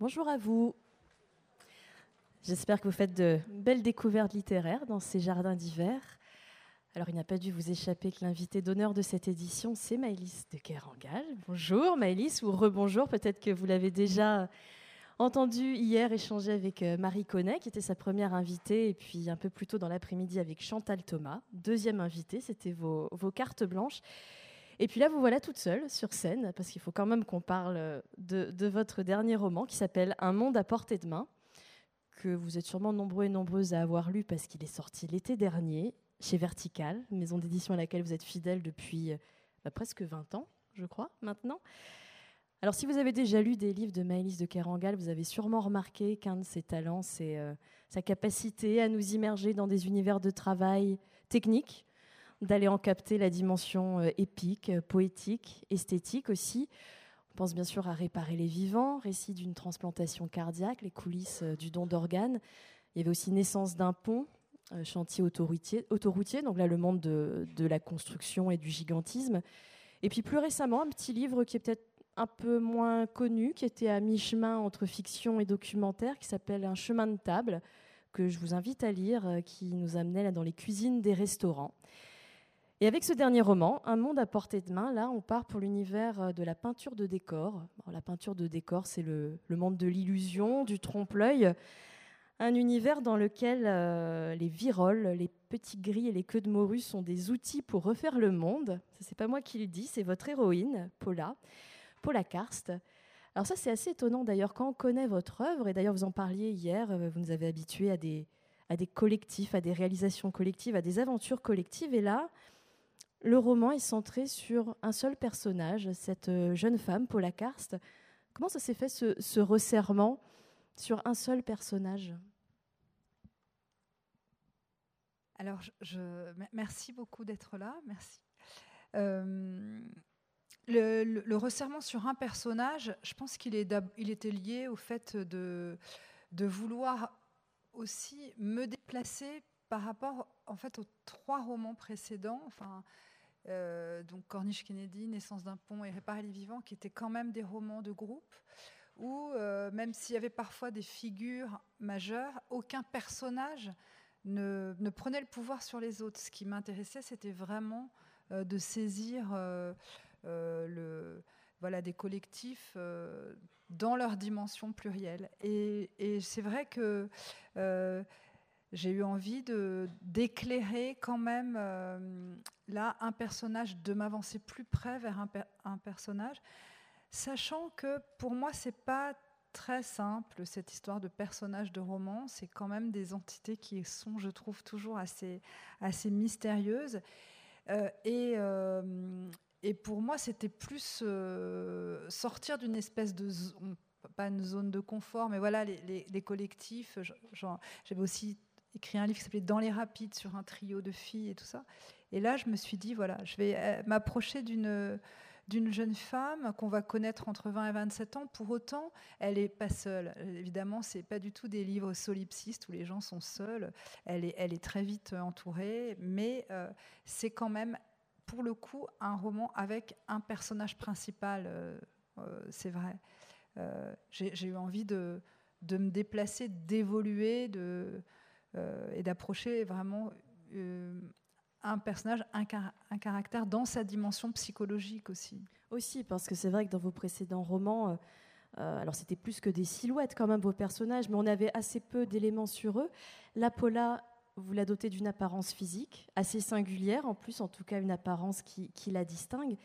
Bonjour à vous. J'espère que vous faites de belles découvertes littéraires dans ces jardins d'hiver. Alors, il n'a pas dû vous échapper que l'invité d'honneur de cette édition, c'est Maëlys de Kerangal. Bonjour Maëlys, ou rebonjour, peut-être que vous l'avez déjà entendu hier échanger avec euh, Marie Connet, qui était sa première invitée, et puis un peu plus tôt dans l'après-midi avec Chantal Thomas, deuxième invitée, c'était vos, cartes blanches. Et puis là, vous voilà toute seule sur scène, parce qu'il faut quand même qu'on parle de, de, votre dernier roman qui s'appelle Un monde à portée de main, que vous êtes sûrement nombreux et nombreuses à avoir lu parce qu'il est sorti l'été dernier chez Vertical, maison d'édition à laquelle vous êtes fidèle depuis euh, bah, presque 20 ans, je crois, maintenant. Alors, si vous avez déjà lu des livres de Maëlys de Kerangal, vous avez sûrement remarqué qu'un de ses talents, c'est euh, sa capacité à nous immerger dans des univers de travail techniques, d'aller en capter la dimension euh, épique, poétique, esthétique aussi. On pense bien sûr à Réparer les vivants, récit d'une transplantation cardiaque, les coulisses du don d'organes. Il y avait aussi Naissance d'un pont, euh, chantier autoroutier, donc là le monde de, la construction et du gigantisme. Et puis plus récemment, un petit livre qui est peut-être un peu moins connu, qui était à mi-chemin entre fiction et documentaire, qui s'appelle Un chemin de table, que je vous invite à lire, euh, qui nous amenait là dans les cuisines des restaurants. Et avec ce dernier roman, Un monde à portée de main, là, on part pour l'univers euh, de la peinture de décor. la peinture de décor, c'est le, monde de l'illusion, du trompe-l'œil, un univers dans lequel euh, les viroles, les petits gris et les queues de morue sont des outils pour refaire le monde. Ce n'est pas moi qui le dis, c'est votre héroïne, Paula, Paula Karst. Alors ça, c'est assez étonnant d'ailleurs quand on connaît votre œuvre, et d'ailleurs vous en parliez hier, euh, vous nous avez habitués à des collectifs, à des réalisations collectives, à des aventures collectives, et là, le roman est centré sur un seul personnage, cette euh, jeune femme, Paula Karst. Comment ça s'est fait ce, resserrement sur un seul personnage? Alors, je, merci beaucoup d'être là. Merci. Euh, le, resserrement sur un personnage, je pense qu'il il était lié au fait de, vouloir aussi me déplacer par rapport en fait aux trois romans précédents. Euh, donc Corniche Kennedy, Naissance d'un pont et Réparer les vivants, qui étaient quand même des romans de groupe où, euh, même s'il y avait parfois des figures majeures, aucun personnage ne, prenait le pouvoir sur les autres. Ce qui m'intéressait, c'était vraiment euh, de saisir le, voilà, des collectifs dans leur dimension plurielle. Et, c'est vrai que j'ai eu envie d'éclairer quand même là un personnage, de m'avancer plus près vers un, personnage, sachant que pour moi, c'est pas très simple, cette histoire de personnages de roman. C'est quand même des entités qui sont, je trouve, toujours assez, assez mystérieuses. Euh, et, euh, et, pour moi, c'était plus euh, sortir d'une espèce de... pas une zone de confort, mais voilà, les, les, collectifs. J'avais aussi écrit un livre qui s'appelait Dans les rapides sur un trio de filles et tout ça. Et là, je me suis dit, voilà, je vais m'approcher d'une d'une jeune femme qu'on va connaître entre 20 et 27 ans. Pour autant, elle n'est pas seule. Évidemment, c'est pas du tout des livres solipsistes où les gens sont seuls. Elle est, elle est très vite entourée, mais euh, c'est quand même, pour le coup, un roman avec un personnage principal. Euh, euh, c'est vrai. J'ai eu envie de, de me déplacer, d'évoluer de, et d'approcher vraiment un personnage, un, caractère dans sa dimension psychologique aussi. Aussi, parce que c'est vrai que dans vos précédents romans, euh, euh, alors c'était plus que des silhouettes quand même vos personnages, mais on avait assez peu d'éléments sur eux. La Paula, vous la dotez d'une apparence physique assez singulière, en plus en tout cas une apparence qui, la distingue.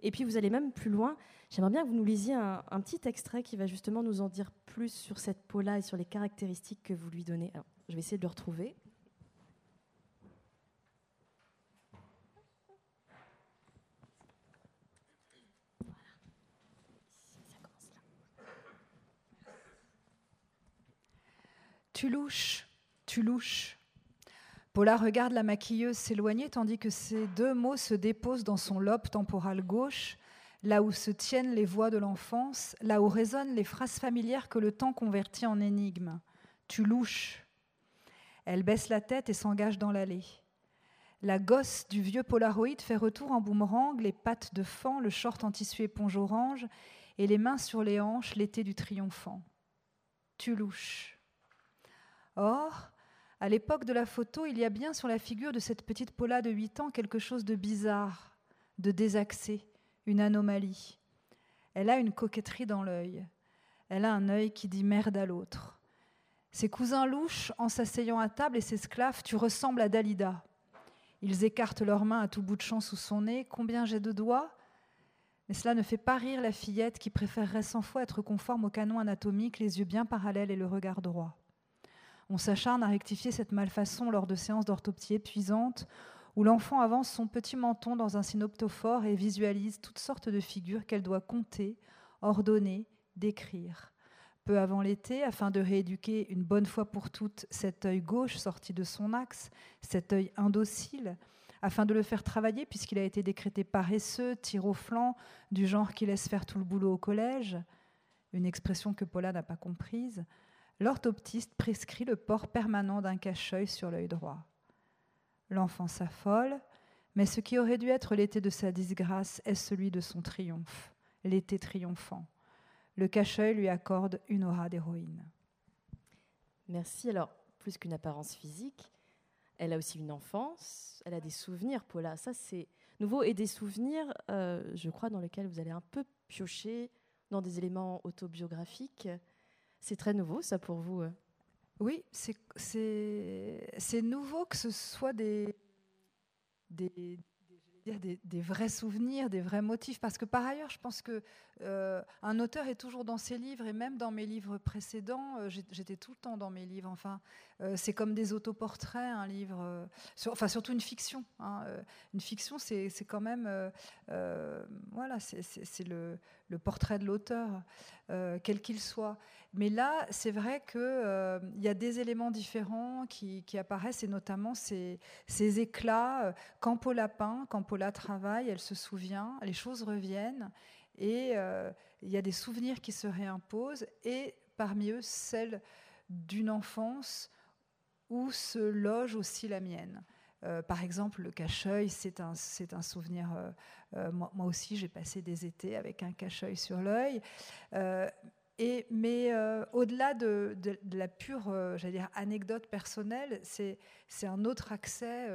Et puis vous allez même plus loin. J'aimerais bien que vous nous lisiez un, un, petit extrait qui va justement nous en dire plus sur cette Paula et sur les caractéristiques que vous lui donnez. Alors, je vais essayer de le retrouver. Tu louches, tu louches. Paula regarde la maquilleuse s'éloigner tandis que ces deux mots se déposent dans son lobe temporal gauche, là où se tiennent les voix de l'enfance, là où résonnent les phrases familières que le temps convertit en énigmes. Tu louches. Elle baisse la tête et s'engage dans l'allée. La gosse du vieux Polaroid fait retour en boomerang, les pattes de fan, le short en tissu éponge orange et les mains sur les hanches, l'été du triomphant. tu louches. Or, à l'époque de la photo, il y a bien sur la figure de cette petite Paula de 8 ans quelque chose de bizarre, de désaxé, une anomalie. Elle a une coquetterie dans l'œil. Elle a un œil qui dit merde à l'autre. Ses cousins louches, en s'asseyant à table et s'esclavent, tu ressembles à Dalida. Ils écartent leurs mains à tout bout de champ sous son nez. Combien j'ai de doigts Mais cela ne fait pas rire la fillette qui préférerait cent fois être conforme au canon anatomique, les yeux bien parallèles et le regard droit. On s'acharne à rectifier cette malfaçon lors de séances d'orthoptie épuisantes où l'enfant avance son petit menton dans un synoptophore et visualise toutes sortes de figures qu'elle doit compter, ordonner, décrire. Peu avant l'été, afin de rééduquer une bonne fois pour toutes cet œil gauche sorti de son axe, cet œil indocile, afin de le faire travailler puisqu'il a été décrété paresseux, tir au flanc, du genre qui laisse faire tout le boulot au collège, une expression que Paula n'a pas comprise, l'orthoptiste prescrit le port permanent d'un cache-œil sur l'œil droit. L'enfant s'affole, mais ce qui aurait dû être l'été de sa disgrâce est celui de son triomphe, l'été triomphant. Le cache-œil lui accorde une aura d'héroïne. Merci. Alors, plus qu'une apparence physique, elle a aussi une enfance, elle a des souvenirs, Paula. Ça, c'est nouveau. Et des souvenirs, euh, je crois, dans lesquels vous allez un peu piocher dans des éléments autobiographiques. C'est très nouveau, ça, pour vous euh? Oui, c'est nouveau que ce soit des, des, des, des, vrais souvenirs, des vrais motifs. Parce que par ailleurs, je pense que euh, un auteur est toujours dans ses livres, et même dans mes livres précédents, euh, j'étais tout le temps dans mes livres. Enfin, euh, c'est comme des autoportraits, un livre, enfin surtout une fiction. Hein, une fiction, c'est quand même, voilà, c'est le, le, portrait de l'auteur, quel qu'il soit. Mais là, c'est vrai qu'il il y a des éléments différents qui, apparaissent, et notamment ces, éclats. Quand Paula peint, quand Paula travaille, elle se souvient, les choses reviennent. Et euh, il y a des souvenirs qui se réimposent, et parmi eux, celle d'une enfance où se loge aussi la mienne. Euh, par exemple, le cache-œil, c'est un, un, souvenir. Euh, moi, moi, aussi, j'ai passé des étés avec un cache-œil sur l'œil. Et, mais au-delà de, la pure j'allais dire, anecdote personnelle, c'est un autre accès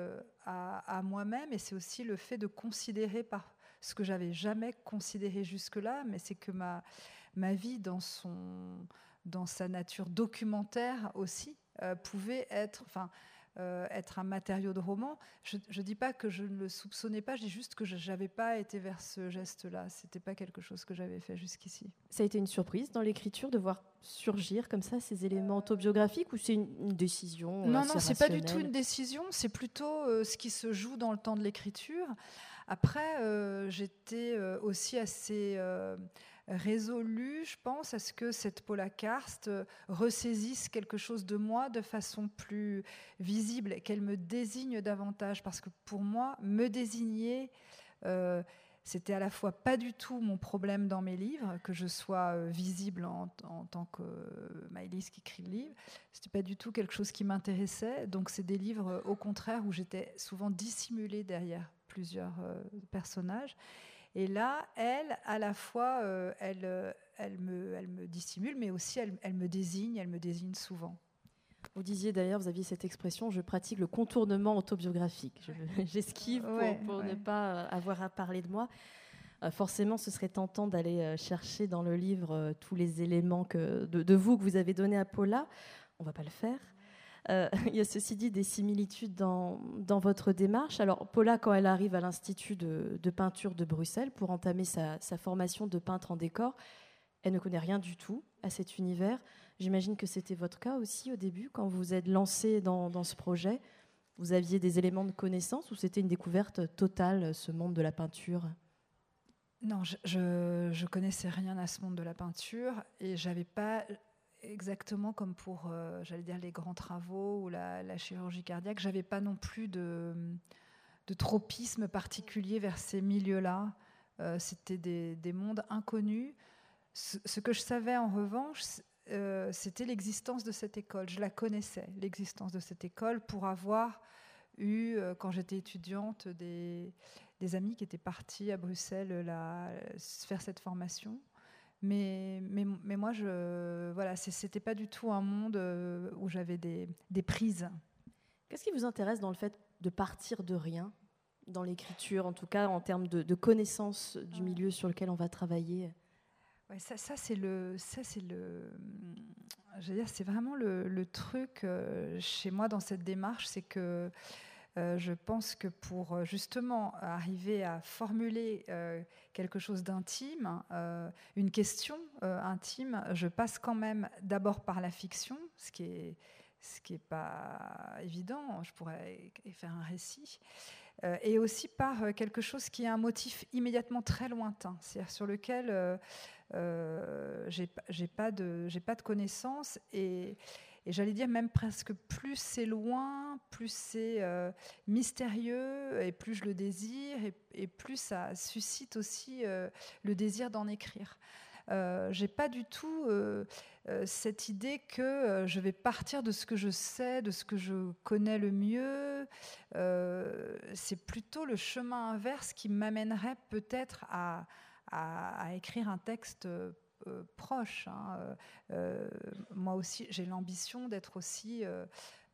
à, à moi-même et c'est aussi le fait de considérer par, ce que j'avais jamais considéré jusque-là, mais c'est que ma, ma vie dans, son, dans sa nature documentaire aussi euh, pouvait être, enfin, euh, être un matériau de roman. Je ne dis pas que je ne le soupçonnais pas, je dis juste que je n'avais pas été vers ce geste-là. Ce n'était pas quelque chose que j'avais fait jusqu'ici. Ça a été une surprise dans l'écriture de voir surgir comme ça ces éléments autobiographiques ou c'est une, décision Non, non, c'est pas du tout une décision, c'est plutôt euh, ce qui se joue dans le temps de l'écriture. Après, euh, j'étais euh, aussi assez euh, résolue, je pense, à ce que cette Paula Karst ressaisisse quelque chose de moi de façon plus visible, qu'elle me désigne davantage. Parce que pour moi, me désigner, c'était à la fois pas du tout mon problème dans mes livres, que je sois visible en, tant que Maëlys qui écrit le livre. C'était pas du tout quelque chose qui m'intéressait. Donc, c'est des livres, au contraire, où j'étais souvent dissimulée derrière plusieurs euh, personnages. Et là, elle, à la fois, euh, elle, euh, elle, me, elle me dissimule, mais aussi elle, elle me désigne, elle me désigne souvent. Vous disiez d'ailleurs, vous aviez cette expression, je pratique le contournement autobiographique. J'esquive pour, ne pas avoir à parler de moi. forcément, ce serait tentant d'aller chercher dans le livre tous les éléments que, de, de, vous que vous avez donnés à Paula. On va pas le faire. Euh, il y a ceci dit des similitudes dans, votre démarche. Alors, Paula, quand elle arrive à l'Institut de, peinture de Bruxelles pour entamer sa, formation de peintre en décor, elle ne connaît rien du tout à cet univers. J'imagine que c'était votre cas aussi au début, quand vous vous êtes lancé dans, ce projet. Vous aviez des éléments de connaissance ou c'était une découverte totale, ce monde de la peinture? Non, je, ne connaissais rien à ce monde de la peinture et j'avais pas exactement comme pour, euh, j'allais dire, les grands travaux ou la, chirurgie cardiaque, j'avais pas non plus de, tropisme particulier vers ces milieux-là. Euh, c'était des, mondes inconnus. Ce, que je savais en revanche, euh, c'était l'existence de cette école. Je la connaissais, l'existence de cette école, pour avoir eu, quand j'étais étudiante, des, amis qui étaient partis à Bruxelles faire cette formation. Mais, mais, mais moi, je, voilà, c'était pas du tout un monde où j'avais des, des prises. Qu'est-ce qui vous intéresse dans le fait de partir de rien dans l'écriture, en tout cas en termes de, de connaissance du milieu sur lequel on va travailler? Ouais, Ça, ça c'est le, ça c'est le, je veux dire, c'est vraiment le, le truc chez moi dans cette démarche, c'est que euh, je pense que pour euh, justement arriver à formuler euh, quelque chose d'intime, une question intime, je passe quand même d'abord par la fiction, ce qui est ce qui n'est pas évident. Je pourrais faire un récit. et aussi par quelque chose qui est un motif immédiatement très lointain, c'est-à-dire sur lequel euh, j'ai pas de de connaissances et et j'allais dire même presque plus c'est loin, plus c'est euh, mystérieux, et plus je le désire, et, plus ça suscite aussi euh, le désir d'en écrire. Euh, j'ai pas du tout euh, cette idée que je vais partir de ce que je sais, de ce que je connais le mieux. c'est plutôt le chemin inverse qui m'amènerait peut-être à, à, écrire un texte euh, proche. Hein, euh, euh, moi aussi, j'ai l'ambition d'être aussi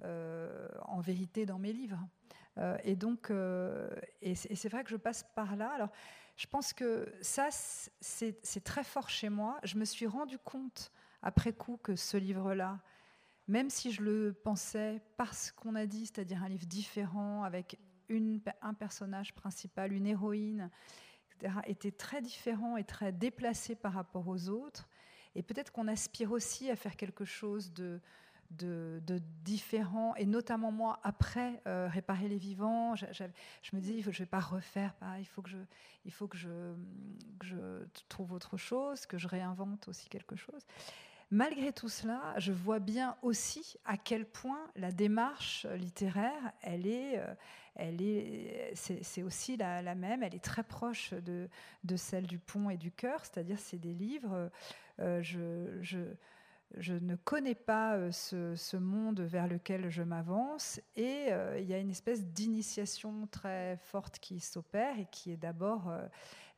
en vérité dans mes livres. et donc, et c'est vrai que je passe par là. Alors, je pense que ça, c'est très fort chez moi. Je me suis rendu compte après coup que ce livre-là, même si je le pensais parce qu'on a dit, c'est-à-dire un livre différent avec une, un personnage principal, une héroïne, était très différent et très déplacé par rapport aux autres. Et peut-être qu'on aspire aussi à faire quelque chose de, de, différent, et notamment moi, après euh, réparer les vivants, je, me disais, je ne vais pas refaire, il faut, que je, il faut que je, que je trouve autre chose, que je réinvente aussi quelque chose. Malgré tout cela, je vois bien aussi à quel point la démarche littéraire, elle est, euh, elle est, c'est aussi la, même, elle est très proche de, celle du pont et du cœur, c'est-à-dire c'est des livres. Euh, je, ne connais pas euh, ce, ce, monde vers lequel je m'avance et il y a une espèce d'initiation très forte qui s'opère et qui est d'abord,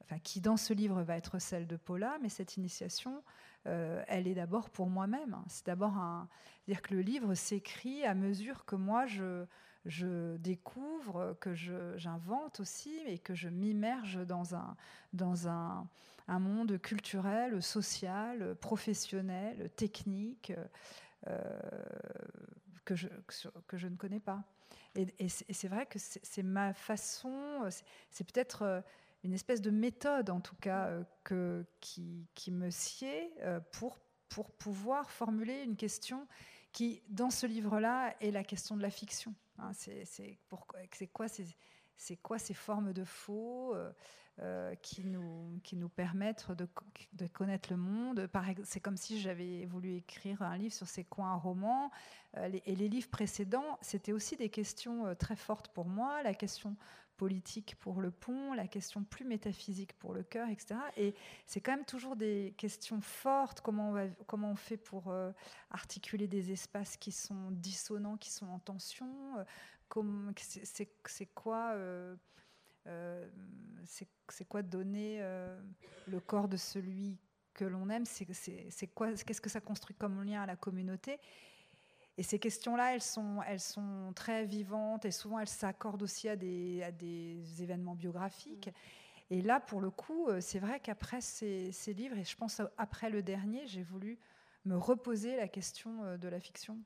enfin qui dans ce livre va être celle de Paula, mais cette initiation euh, elle est d'abord pour moi-même. C'est d'abord un. dire que le livre s'écrit à mesure que moi je, je découvre, que j'invente aussi, et que je m'immerge dans, un, dans un, un, monde culturel, social, professionnel, technique, euh, que, je, que je ne connais pas. Et, et c'est vrai que c'est ma façon, c'est peut-être euh, une espèce de méthode, en tout cas, euh, que, qui, qui, me sied euh, pour, pour pouvoir formuler une question qui, dans ce livre-là, est la question de la fiction. Hein, c'est quoi c'est quoi ces formes de faux euh, qui, nous, qui nous permettent de, de connaître le monde? C'est comme si j'avais voulu écrire un livre sur ces coins romans. et les livres précédents, c'était aussi des questions très fortes pour moi. La question politique pour le pont, la question plus métaphysique pour le cœur, etc. Et c'est quand même toujours des questions fortes, comment on, va, comment on fait pour euh, articuler des espaces qui sont dissonants, qui sont en tension, euh, c'est quoi... Euh, c'est quoi donner le corps de celui que l'on aime? C'est quoi Qu'est-ce que ça construit comme lien à la communauté? Et ces questions-là, elles sont, elles sont très vivantes et souvent elles s'accordent aussi à des, à des événements biographiques. Mm. Et là, pour le coup, euh, c'est vrai qu'après ces, ces, livres, et je pense après le dernier, j'ai voulu me reposer la question euh, de la fiction.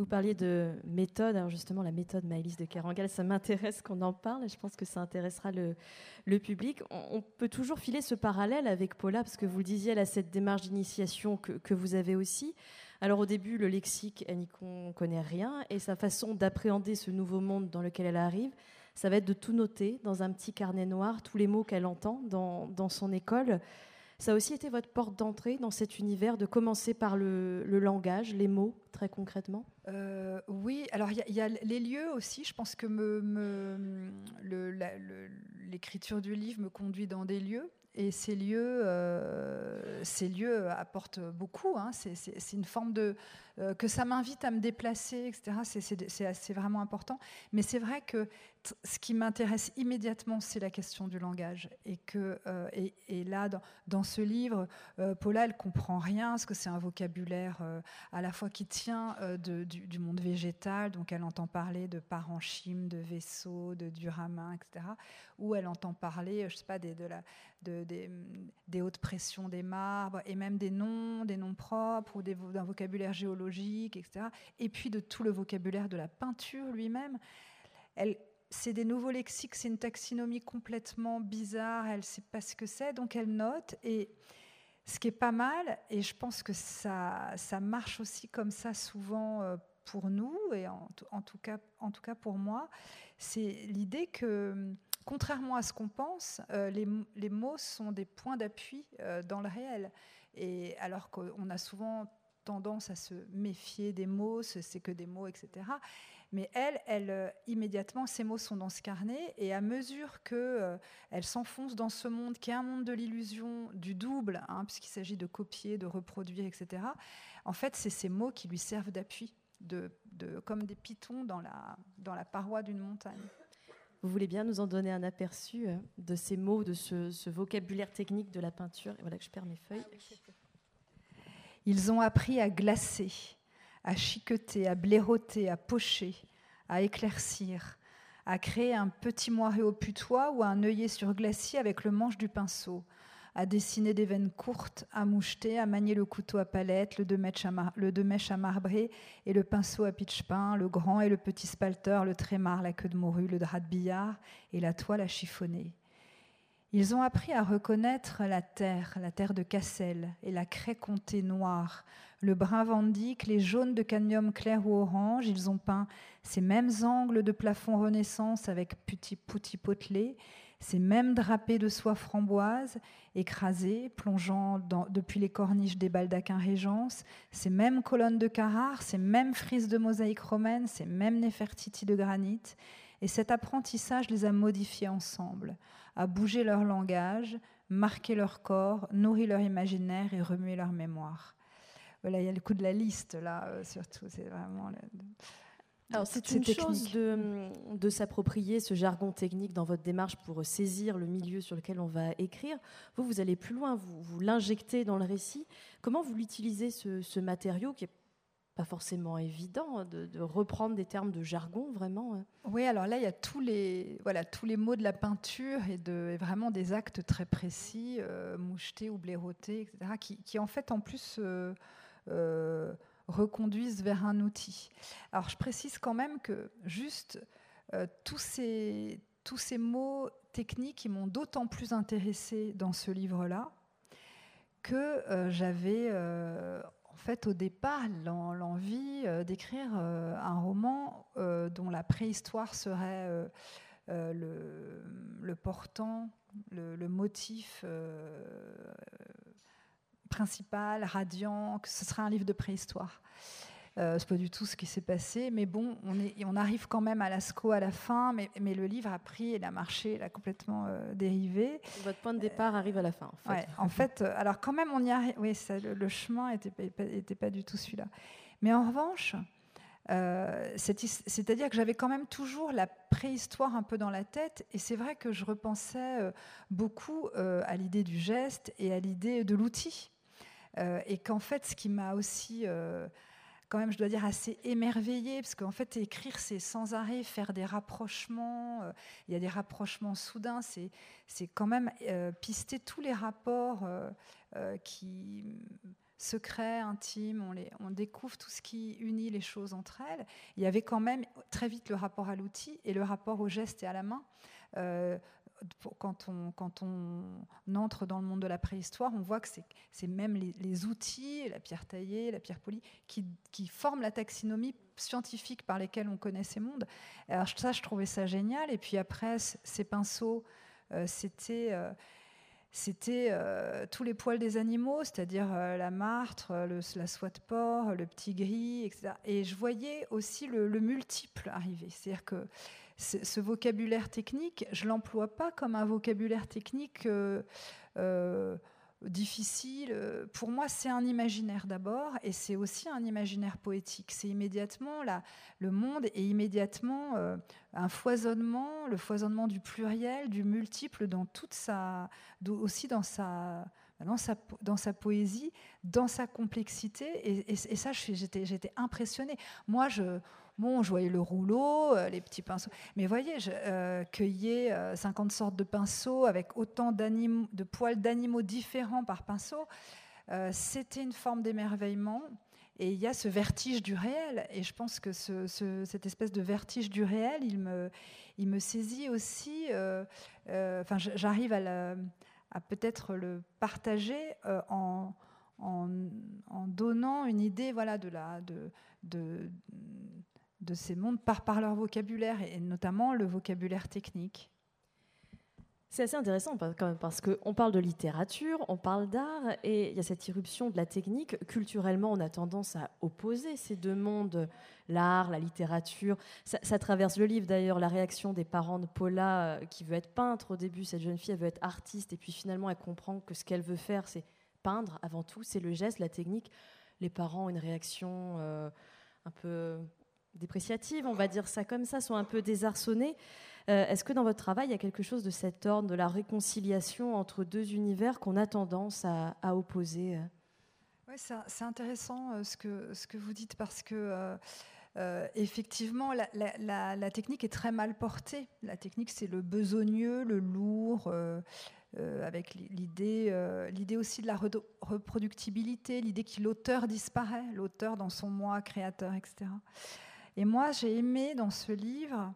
Vous parliez de méthode, alors justement la méthode Maëlys de Carangal, ça m'intéresse qu'on en parle et je pense que ça intéressera le, public. On, peut toujours filer ce parallèle avec Paula, parce que vous le disiez, elle a cette démarche d'initiation que, que, vous avez aussi. Alors au début, le lexique, elle n'y connaît rien, et sa façon d'appréhender ce nouveau monde dans lequel elle arrive, ça va être de tout noter dans un petit carnet noir, tous les mots qu'elle entend dans, dans, son école. Ça a aussi été votre porte d'entrée dans cet univers, de commencer par le, langage, les mots, très concrètement? Euh, Oui, alors il y, a les lieux aussi. Je pense que l'écriture du livre me conduit dans des lieux. Et ces lieux, euh, ces lieux apportent beaucoup. Hein. C'est une forme de, que ça m'invite à me déplacer, etc. C'est vraiment important. Mais c'est vrai que ce qui m'intéresse immédiatement, c'est la question du langage. Et, que, euh, et, là, dans, ce livre, euh, Paula, elle comprend rien, parce que c'est un vocabulaire euh, à la fois qui tient du, monde végétal, donc elle entend parler de parenchyme, de vaisseaux, de duramin, etc. Ou elle entend parler, je sais pas, de, des, hautes pressions des marbres, et même des noms, des noms propres, ou d'un vocabulaire géologique, etc. Et puis de tout le vocabulaire de la peinture lui-même. C'est des nouveaux lexiques, c'est une taxinomie complètement bizarre, elle ne sait pas ce que c'est, donc elle note. Et ce qui est pas mal, et je pense que ça, ça marche aussi comme ça souvent euh, pour nous, et en, tout, cas, en tout cas pour moi, c'est l'idée que, contrairement à ce qu'on pense, euh, les, mots sont des points d'appui euh, dans le réel. Et alors qu'on a souvent tendance à se méfier des mots, c'est que des mots, etc. Mais elle, elle euh, immédiatement, ces mots sont dans ce carnet, et à mesure que euh, elle s'enfonce dans ce monde, qui est un monde de l'illusion, du double, hein, puisqu'il s'agit de copier, de reproduire, etc. En fait, c'est ces mots qui lui servent d'appui, comme des pitons dans la paroi d'une montagne. Vous voulez bien nous en donner un aperçu euh, de ces mots, de ce, vocabulaire technique de la peinture? Et voilà que je perds mes feuilles. Ils ont appris à glacer, à chiqueter, à blaireauter, à pocher, à éclaircir, à créer un petit moiré au putois ou un œillet sur glacier avec le manche du pinceau, à dessiner des veines courtes, à moucheter, à manier le couteau à palette, le deux mèches à, marbrer et le pinceau à pitch-pain, le grand et le petit spalter, le trémar, la queue de morue, le drap de billard et la toile à chiffonner. Ils ont appris à reconnaître la terre, la terre de Cassel et la craie comtée noire, le brun vandique, les jaunes de cadmium clair ou orange. Ils ont peint ces mêmes angles de plafond Renaissance avec petit poutis ces mêmes drapés de soie framboise écrasés, plongeant depuis les corniches des baldaquins Régence, ces mêmes colonnes de Carrare, ces mêmes frises de mosaïque romaine, ces mêmes Néfertiti de granit. Et cet apprentissage les a modifiés ensemble, a bougé leur langage, marqué leur corps, nourri leur imaginaire et remué leur mémoire voilà, il y a le coup de la liste là, euh, surtout. C'est vraiment. Alors, c'est une chose de, de s'approprier ce jargon technique dans votre démarche pour saisir le milieu sur lequel on va écrire. Vous, vous allez plus loin, vous, vous l'injectez dans le récit. Comment vous l'utilisez, ce, ce, matériau qui est pas forcément évident de, reprendre des termes de jargon, vraiment hein? Oui, alors là, il y a tous les, voilà, tous les mots de la peinture et, de, vraiment des actes très précis, euh, mouchetés ou blaireautés, etc., qui, qui, en fait, en plus... Euh, euh, reconduisent vers un outil. Alors je précise quand même que juste euh, tous, ces, tous ces mots techniques m'ont d'autant plus intéressé dans ce livre-là que euh, j'avais en fait au départ l'envie d'écrire un roman dont la préhistoire serait le, portant, le motif principal, radiant, que ce sera un livre de préhistoire. Euh, c'est pas du tout ce qui s'est passé, mais bon, on, est, on arrive quand même à Lascaux à la fin, mais, mais, le livre a pris, il a marché, il a complètement euh, dérivé. Votre point de départ arrive à la fin. En fait, en fait euh, alors quand même, on y arrive. Oui, ça, le, chemin n'était pas, était pas du tout celui-là. Mais en revanche, euh, c'est-à-dire que j'avais quand même toujours la préhistoire un peu dans la tête, et c'est vrai que je repensais beaucoup à l'idée du geste et à l'idée de l'outil. Euh, et qu'en fait, ce qui m'a aussi, euh, quand même, je dois dire, assez émerveillée, parce qu'en fait, écrire, c'est sans arrêt faire des rapprochements, euh, il y a des rapprochements soudains, c'est, c'est quand même pister tous les rapports qui secrets, intimes, on, découvre tout ce qui unit les choses entre elles. Il y avait quand même très vite le rapport à l'outil et le rapport au geste et à la main quand on, entre dans le monde de la préhistoire, on voit que c'est même les, outils, la pierre taillée, la pierre polie, qui, forment la taxinomie scientifique par lesquels on connaît ces mondes. Alors ça, je trouvais ça génial. Et puis après, ces pinceaux, euh, c'était... Euh, euh, tous les poils des animaux, c'est-à-dire la martre, la soie de porc, le petit gris, etc. Et je voyais aussi le, le multiple arriver. C'est-à-dire que ce vocabulaire technique, je l'emploie pas comme un vocabulaire technique euh, euh, difficile. Pour moi, c'est un imaginaire d'abord, et c'est aussi un imaginaire poétique. C'est immédiatement là, le monde est immédiatement un foisonnement, le foisonnement du pluriel, du multiple, dans toute sa, aussi dans sa dans sa, dans sa poésie, dans sa complexité. Et, et, ça, j'étais impressionnée. Moi, je, bon, je voyais le rouleau, euh, les petits pinceaux. Mais voyez, je, euh, y ait 50 sortes de pinceaux avec autant de poils d'animaux différents par pinceau, euh, c'était une forme d'émerveillement. Et il y a ce vertige du réel. Et je pense que ce, cette espèce de vertige du réel, il me, saisit aussi. J'arrive à peut-être le partager euh, en, donnant une idée voilà, de, la, de, de ces mondes par, par leur vocabulaire, et notamment le vocabulaire technique. C'est assez intéressant quand même parce qu'on parle de littérature, on parle d'art et il y a cette irruption de la technique. Culturellement, on a tendance à opposer ces deux mondes, l'art, la littérature. Ça, traverse le livre d'ailleurs, la réaction des parents de Paula euh, qui veut être peintre au début. Cette jeune fille, elle veut être artiste et puis finalement, elle comprend que ce qu'elle veut faire, c'est peindre avant tout, c'est le geste, la technique. Les parents ont une réaction euh, un peu dépréciative, on va dire ça comme ça, sont un peu désarçonnés. Euh, est-ce que dans votre travail, il y a quelque chose de cet ordre, de la réconciliation entre deux univers qu'on a tendance à, opposer euh Oui, c'est intéressant euh, ce, que, ce que vous dites parce que... effectivement, la, technique est très mal portée. La technique, c'est le besogneux, le lourd, avec l'idée, l'idée aussi de la reproductibilité, l'idée que l'auteur disparaît, l'auteur dans son moi créateur, etc. Et moi, j'ai aimé dans ce livre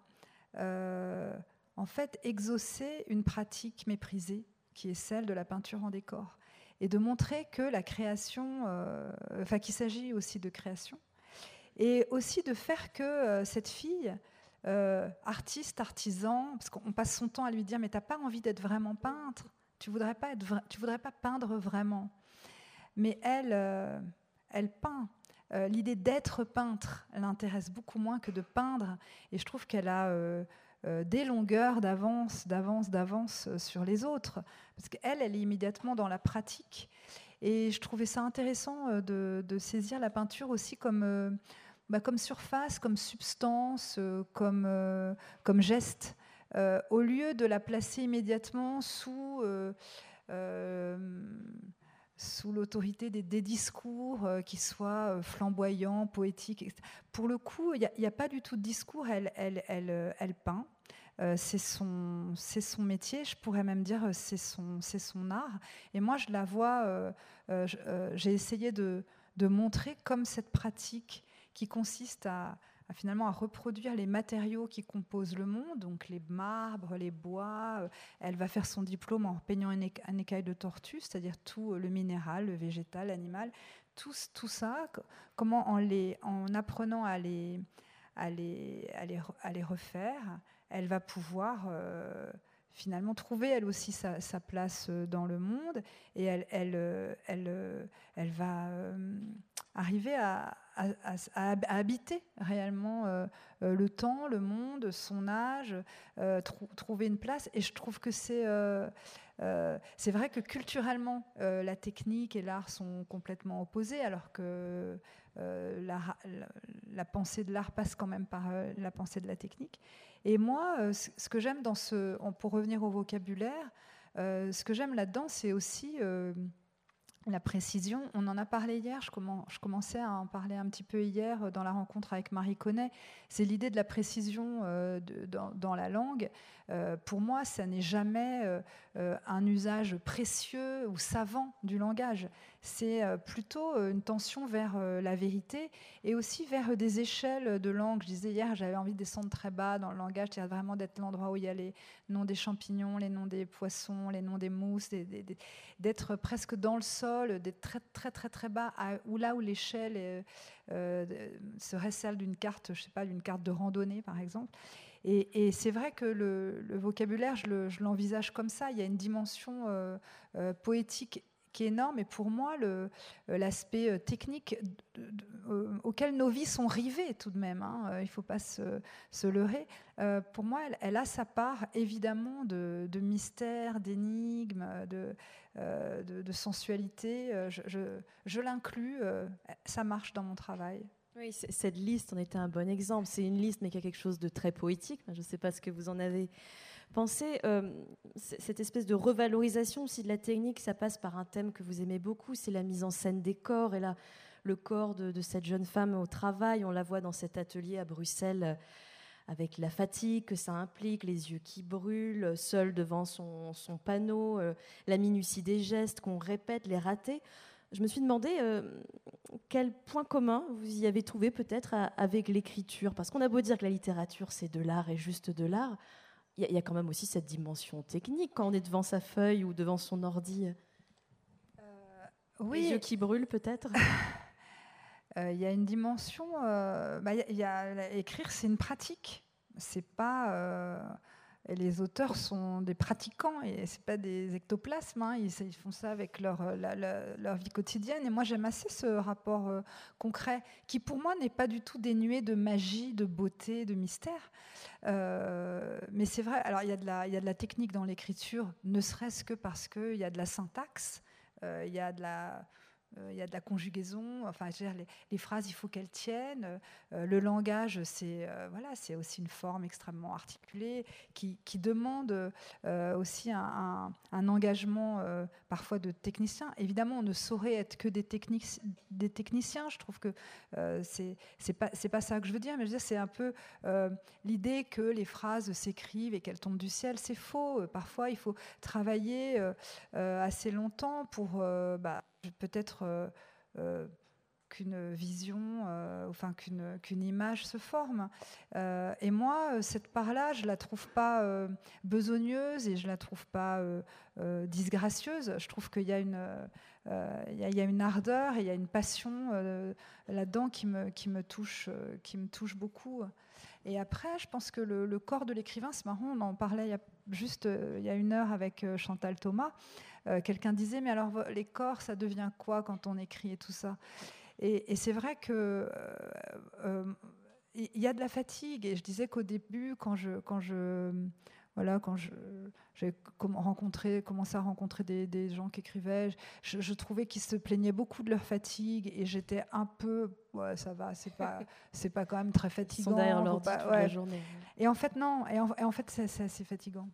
euh, en fait, exaucer une pratique méprisée, qui est celle de la peinture en décor, et de montrer que la création, euh, enfin qu'il s'agit aussi de création, et aussi de faire que euh, cette fille, artiste, artisan, parce qu'on passe son temps à lui dire mais t'as pas envie d'être vraiment peintre, tu voudrais pas tu voudrais pas peindre vraiment, mais elle, elle peint. Euh, l'idée d'être peintre l'intéresse beaucoup moins que de peindre. Et je trouve qu'elle a euh, euh, des longueurs d'avance, d'avance, d'avance sur les autres. Parce qu'elle, elle est immédiatement dans la pratique. Et je trouvais ça intéressant de, saisir la peinture aussi comme, bah, surface, comme substance, comme geste, au lieu de la placer immédiatement sous sous l'autorité des, discours euh, qui soient euh, flamboyants, poétiques. Pour le coup, il n'y a, pas du tout de discours, elle, euh, peint. c'est son, métier, je pourrais même dire c'est son, art. Et moi, je la vois, j'ai essayé de montrer comme cette pratique qui consiste à, finalement à reproduire les matériaux qui composent le monde, donc les marbres, les bois. Euh, elle va faire son diplôme en peignant un, écaille de tortue, c'est-à-dire tout euh, le minéral, le végétal, l'animal, tout, ça, comment en, apprenant à les, à à refaire, elle va pouvoir... Euh, finalement trouver elle aussi sa, place dans le monde et elle va arriver à, habiter réellement euh, euh, le temps, le monde, son âge, euh, trouver une place. Et je trouve que c'est vrai que culturellement, la technique et l'art sont complètement opposés, alors que la, pensée de l'art passe quand même par la pensée de la technique. Et moi, ce que j'aime dans ce, pour revenir au vocabulaire, ce que j'aime là-dedans, c'est aussi la précision, on en a parlé hier, je, commençais à en parler un petit peu hier dans la rencontre avec Marie Connet, c'est l'idée de la précision euh, dans, la langue. Euh, pour moi, ça n'est jamais euh, un usage précieux ou savant du langage. C'est plutôt une tension vers la vérité et aussi vers des échelles de langue. Je disais hier, j'avais envie de descendre très bas dans le langage, c'est-à-dire vraiment d'être l'endroit où il y a les noms des champignons, les noms des poissons, les noms des mousses, d'être presque dans le sol, d'être très très très très bas, ou là où l'échelle serait celle d'une carte, je sais pas, d'une carte de randonnée par exemple. Et, c'est vrai que le, vocabulaire, je l'envisage comme ça. Il y a une dimension euh, euh, poétique qui est énorme. Et pour moi, l'aspect technique auquel nos vies sont rivées tout de même, hein, il ne faut pas se, leurrer, pour moi, elle, a sa part évidemment de, mystère, d'énigme, de, sensualité. Je l'inclus, ça marche dans mon travail. Oui, cette liste en était un bon exemple. C'est une liste, mais qui a quelque chose de très poétique. Je ne sais pas ce que vous en avez pensé. Euh, cette espèce de revalorisation aussi de la technique, ça passe par un thème que vous aimez beaucoup, c'est la mise en scène des corps. Et là, le corps de, cette jeune femme au travail, on la voit dans cet atelier à Bruxelles euh, avec la fatigue que ça implique, les yeux qui brûlent, seule devant son, panneau, euh, la minutie des gestes qu'on répète, les ratés je me suis demandé euh, quel point commun vous y avez trouvé peut-être avec l'écriture. Parce qu'on a beau dire que la littérature, c'est de l'art et juste de l'art, il y, a quand même aussi cette dimension technique quand on est devant sa feuille ou devant son ordi. Euh, oui. Les yeux qui brûlent peut-être euh, Il y a une dimension. Bah, y a, écrire, c'est une pratique. C'est pas et les auteurs sont des pratiquants et c'est pas des ectoplasmes. Hein. ils, font ça avec leur, euh, leur vie quotidienne. Et moi, j'aime assez ce rapport euh, concret qui, pour moi, n'est pas du tout dénué de magie, de beauté, de mystère. Euh, mais c'est vrai. Alors, il y, a de la, y a de la technique dans l'écriture, ne serait-ce que parce qu'il y a de la syntaxe, il y a de la il y a de la conjugaison, enfin, je veux dire, les, phrases, il faut qu'elles tiennent. Euh, le langage, c'est euh, voilà, c'est aussi une forme extrêmement articulée qui, demande aussi un, engagement parfois de technicien. Évidemment, on ne saurait être que des, des techniciens. Je trouve que c'est c'est pas pas ça que je veux dire, mais je veux dire c'est un peu l'idée que les phrases s'écrivent et qu'elles tombent du ciel. C'est faux. Parfois, il faut travailler assez longtemps pour bah, peut-être euh, euh, qu'une vision, euh, enfin qu'une qu'une image se forme. et moi, cette part-là, je la trouve pas besogneuse et je la trouve pas disgracieuse. Je trouve qu'il y a une il y, a une ardeur et il y a une passion là-dedans qui me, qui, me touche, qui me touche beaucoup. Et après, je pense que le, le corps de l'écrivain, c'est marrant, on en parlait y a, juste il y a une heure avec Chantal Thomas. Euh, quelqu'un disait, mais alors les corps, ça devient quoi quand on écrit et tout ça? Et, c'est vrai que euh, euh, il y a de la fatigue. Et je disais qu'au début, quand je, quand je, voilà, quand j'ai rencontré, commencé à rencontrer des, gens qui écrivaient, je, trouvais qu'ils se plaignaient beaucoup de leur fatigue et j'étais un peu, ouais, ça va, c'est pas, c'est pas quand même très fatigant. Ils sont derrière la journée. Et en fait non, et en, fait c'est assez fatigant.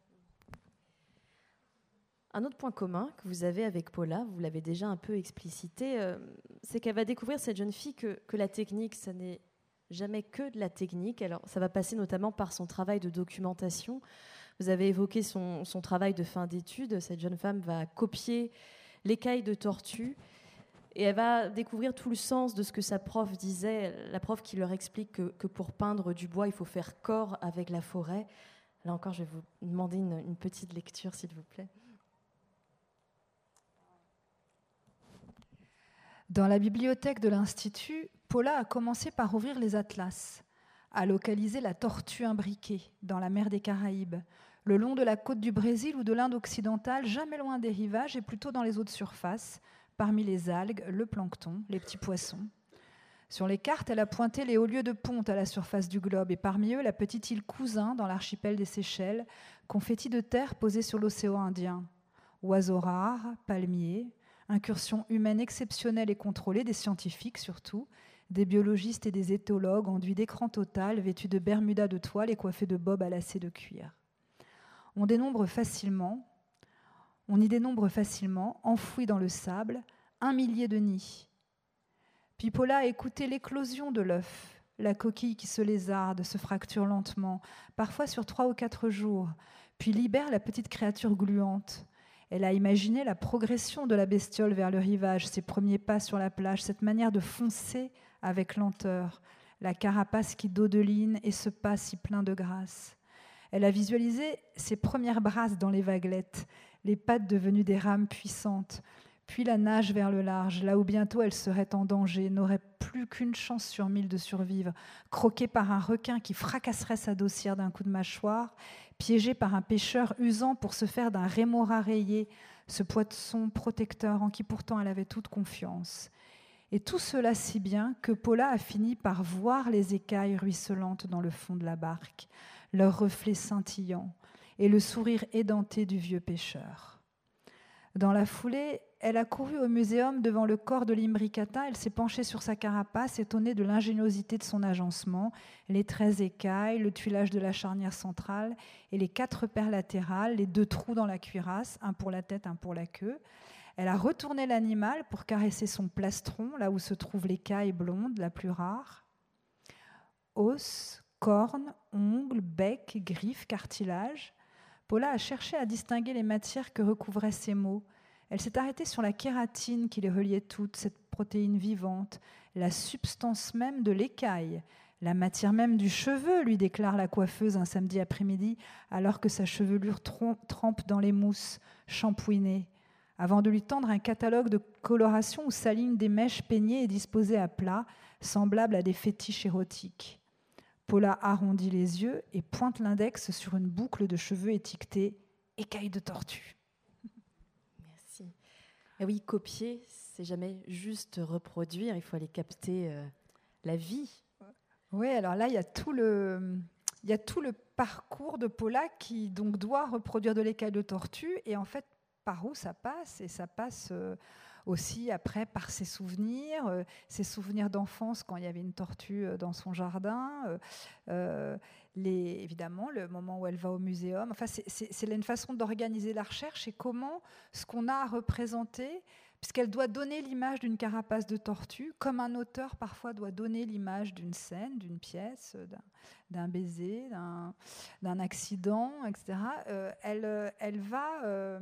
Un autre point commun que vous avez avec Paula, vous l'avez déjà un peu explicité, euh, c'est qu'elle va découvrir, cette jeune fille, que, la technique, ça n'est jamais que de la technique. Alors, ça va passer notamment par son travail de documentation. Vous avez évoqué son, travail de fin d'études. Cette jeune femme va copier l'écaille de tortue et elle va découvrir tout le sens de ce que sa prof disait, la prof qui leur explique que, pour peindre du bois, il faut faire corps avec la forêt. Là encore, je vais vous demander une petite lecture, s'il vous plaît. Dans la bibliothèque de l'Institut, Paula a commencé par ouvrir les atlas, à localiser la tortue imbriquée dans la mer des Caraïbes, le long de la côte du Brésil ou de l'Inde occidentale, jamais loin des rivages et plutôt dans les eaux de surface, parmi les algues, le plancton, les petits poissons. Sur les cartes, elle a pointé les hauts lieux de ponte à la surface du globe et parmi eux la petite île Cousin dans l'archipel des Seychelles, confetti de terre posé sur l'océan Indien. Oiseaux rares, palmiers, incursion humaine exceptionnelle et contrôlée des scientifiques surtout, des biologistes et des éthologues enduits d'écran total, vêtus de bermudas de toile et coiffés de bobs à lacets de cuir. On dénombre facilement, on y dénombre facilement, enfouis dans le sable, un millier de nids. Pipola a écouté l'éclosion de l'œuf, la coquille qui se lézarde, se fracture lentement, parfois sur trois ou quatre jours, puis libère la petite créature gluante, elle a imaginé la progression de la bestiole vers le rivage, ses premiers pas sur la plage, cette manière de foncer avec lenteur, la carapace qui dodeline et ce pas si plein de grâce. Elle a visualisé ses premières brasses dans les vaguelettes, les pattes devenues des rames puissantes, puis la nage vers le large, là où bientôt elle serait en danger, n'aurait plus qu'une chance sur mille de survivre, croquée par un requin qui fracasserait sa dossière d'un coup de mâchoire, piégée par un pêcheur usant pour se faire d'un rémora rayé, ce poisson protecteur en qui pourtant elle avait toute confiance. Et tout cela si bien que Paula a fini par voir les écailles ruisselantes dans le fond de la barque, leurs reflets scintillants et le sourire édenté du vieux pêcheur. Dans la foulée, elle a couru au muséum devant le corps de l'imbricata. Elle s'est penchée sur sa carapace, étonnée de l'ingéniosité de son agencement, les 13 écailles, le tuilage de la charnière centrale et les quatre paires latérales, les deux trous dans la cuirasse, un pour la tête, un pour la queue. Elle a retourné l'animal pour caresser son plastron, là où se trouve l'écaille blonde, la plus rare. Os, cornes, ongles, bec, griffes, cartilage. Paula a cherché à distinguer les matières que recouvraient ces mots. Elle s'est arrêtée sur la kératine qui les reliait toutes, cette protéine vivante, la substance même de l'écaille, la matière même du cheveu, lui déclare la coiffeuse un samedi après-midi, alors que sa chevelure trempe dans les mousses, shampouinées, avant de lui tendre un catalogue de coloration où s'alignent des mèches peignées et disposées à plat, semblables à des fétiches érotiques. Paula arrondit les yeux et pointe l'index sur une boucle de cheveux étiquetée écaille de tortue. Merci. Et eh oui, copier, c'est jamais juste reproduire, il faut aller capter euh, la vie. Oui, alors là, il y a tout le, il y a tout le parcours de Paula qui donc doit reproduire de l'écaille de tortue et en fait par où ça passe? Et ça passe euh, aussi après par ses souvenirs, euh, ses souvenirs d'enfance quand il y avait une tortue euh, dans son jardin, euh, évidemment le moment où elle va au muséum. Enfin, c'est une façon d'organiser la recherche et comment ce qu'on a à représenter, puisqu'elle doit donner l'image d'une carapace de tortue, comme un auteur parfois doit donner l'image d'une scène, d'une pièce, d'un baiser, d'un accident, etc. elle va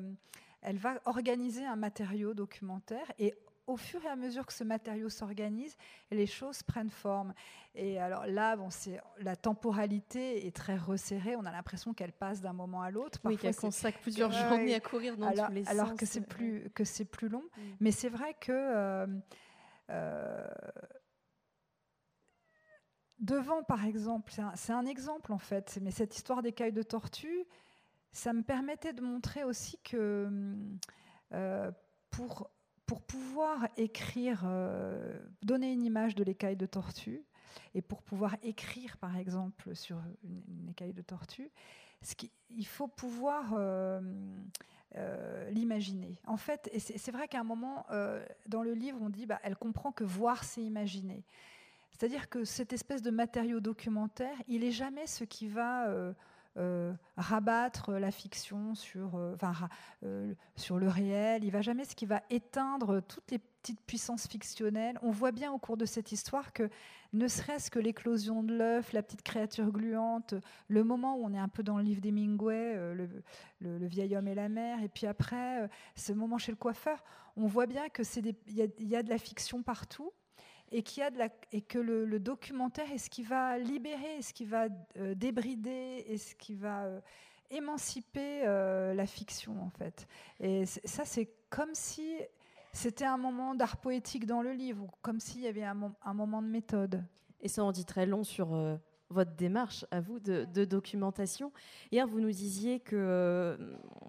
elle va organiser un matériau documentaire et au fur et à mesure que ce matériau s'organise, les choses prennent forme. Et alors là, bon, c'est la temporalité est très resserrée. On a l'impression qu'elle passe d'un moment à l'autre. Oui, qu'elle consacre plusieurs journées à courir dans alors, tous les alors que c'est plus que c'est plus long. Mm. Mais c'est vrai que euh, euh, devant, par exemple, c'est un, un, exemple en fait. Mais cette histoire d'écailles de tortue, ça me permettait de montrer aussi que euh, pour, pour pouvoir écrire, euh, donner une image de l'écaille de tortue, et pour pouvoir écrire, par exemple, sur une, écaille de tortue, il faut pouvoir euh, l'imaginer. En fait, c'est vrai qu'à un moment, dans le livre, on dit bah, elle comprend que voir, c'est imaginer. C'est-à-dire que cette espèce de matériau documentaire, il n'est jamais ce qui va rabattre la fiction sur, euh, euh, sur le réel. Il va jamais ce qui va éteindre toutes les petites puissances fictionnelles. On voit bien au cours de cette histoire que ne serait-ce que l'éclosion de l'œuf, la petite créature gluante, le moment où on est un peu dans le livre d'Hemingway, le, le, vieil homme et la mer, et puis après, ce moment chez le coiffeur, on voit bien que c'est il y, a de la fiction partout et, a de la, et que le, documentaire est ce qui va libérer, est ce qui va euh, débrider, est ce qui va euh, émanciper euh, la fiction en fait? Et ça, c'est comme si c'était un moment d'art poétique dans le livre, comme s'il y avait un, moment de méthode. Et ça en dit très long sur votre démarche à vous de, de, documentation. Hier, vous nous disiez que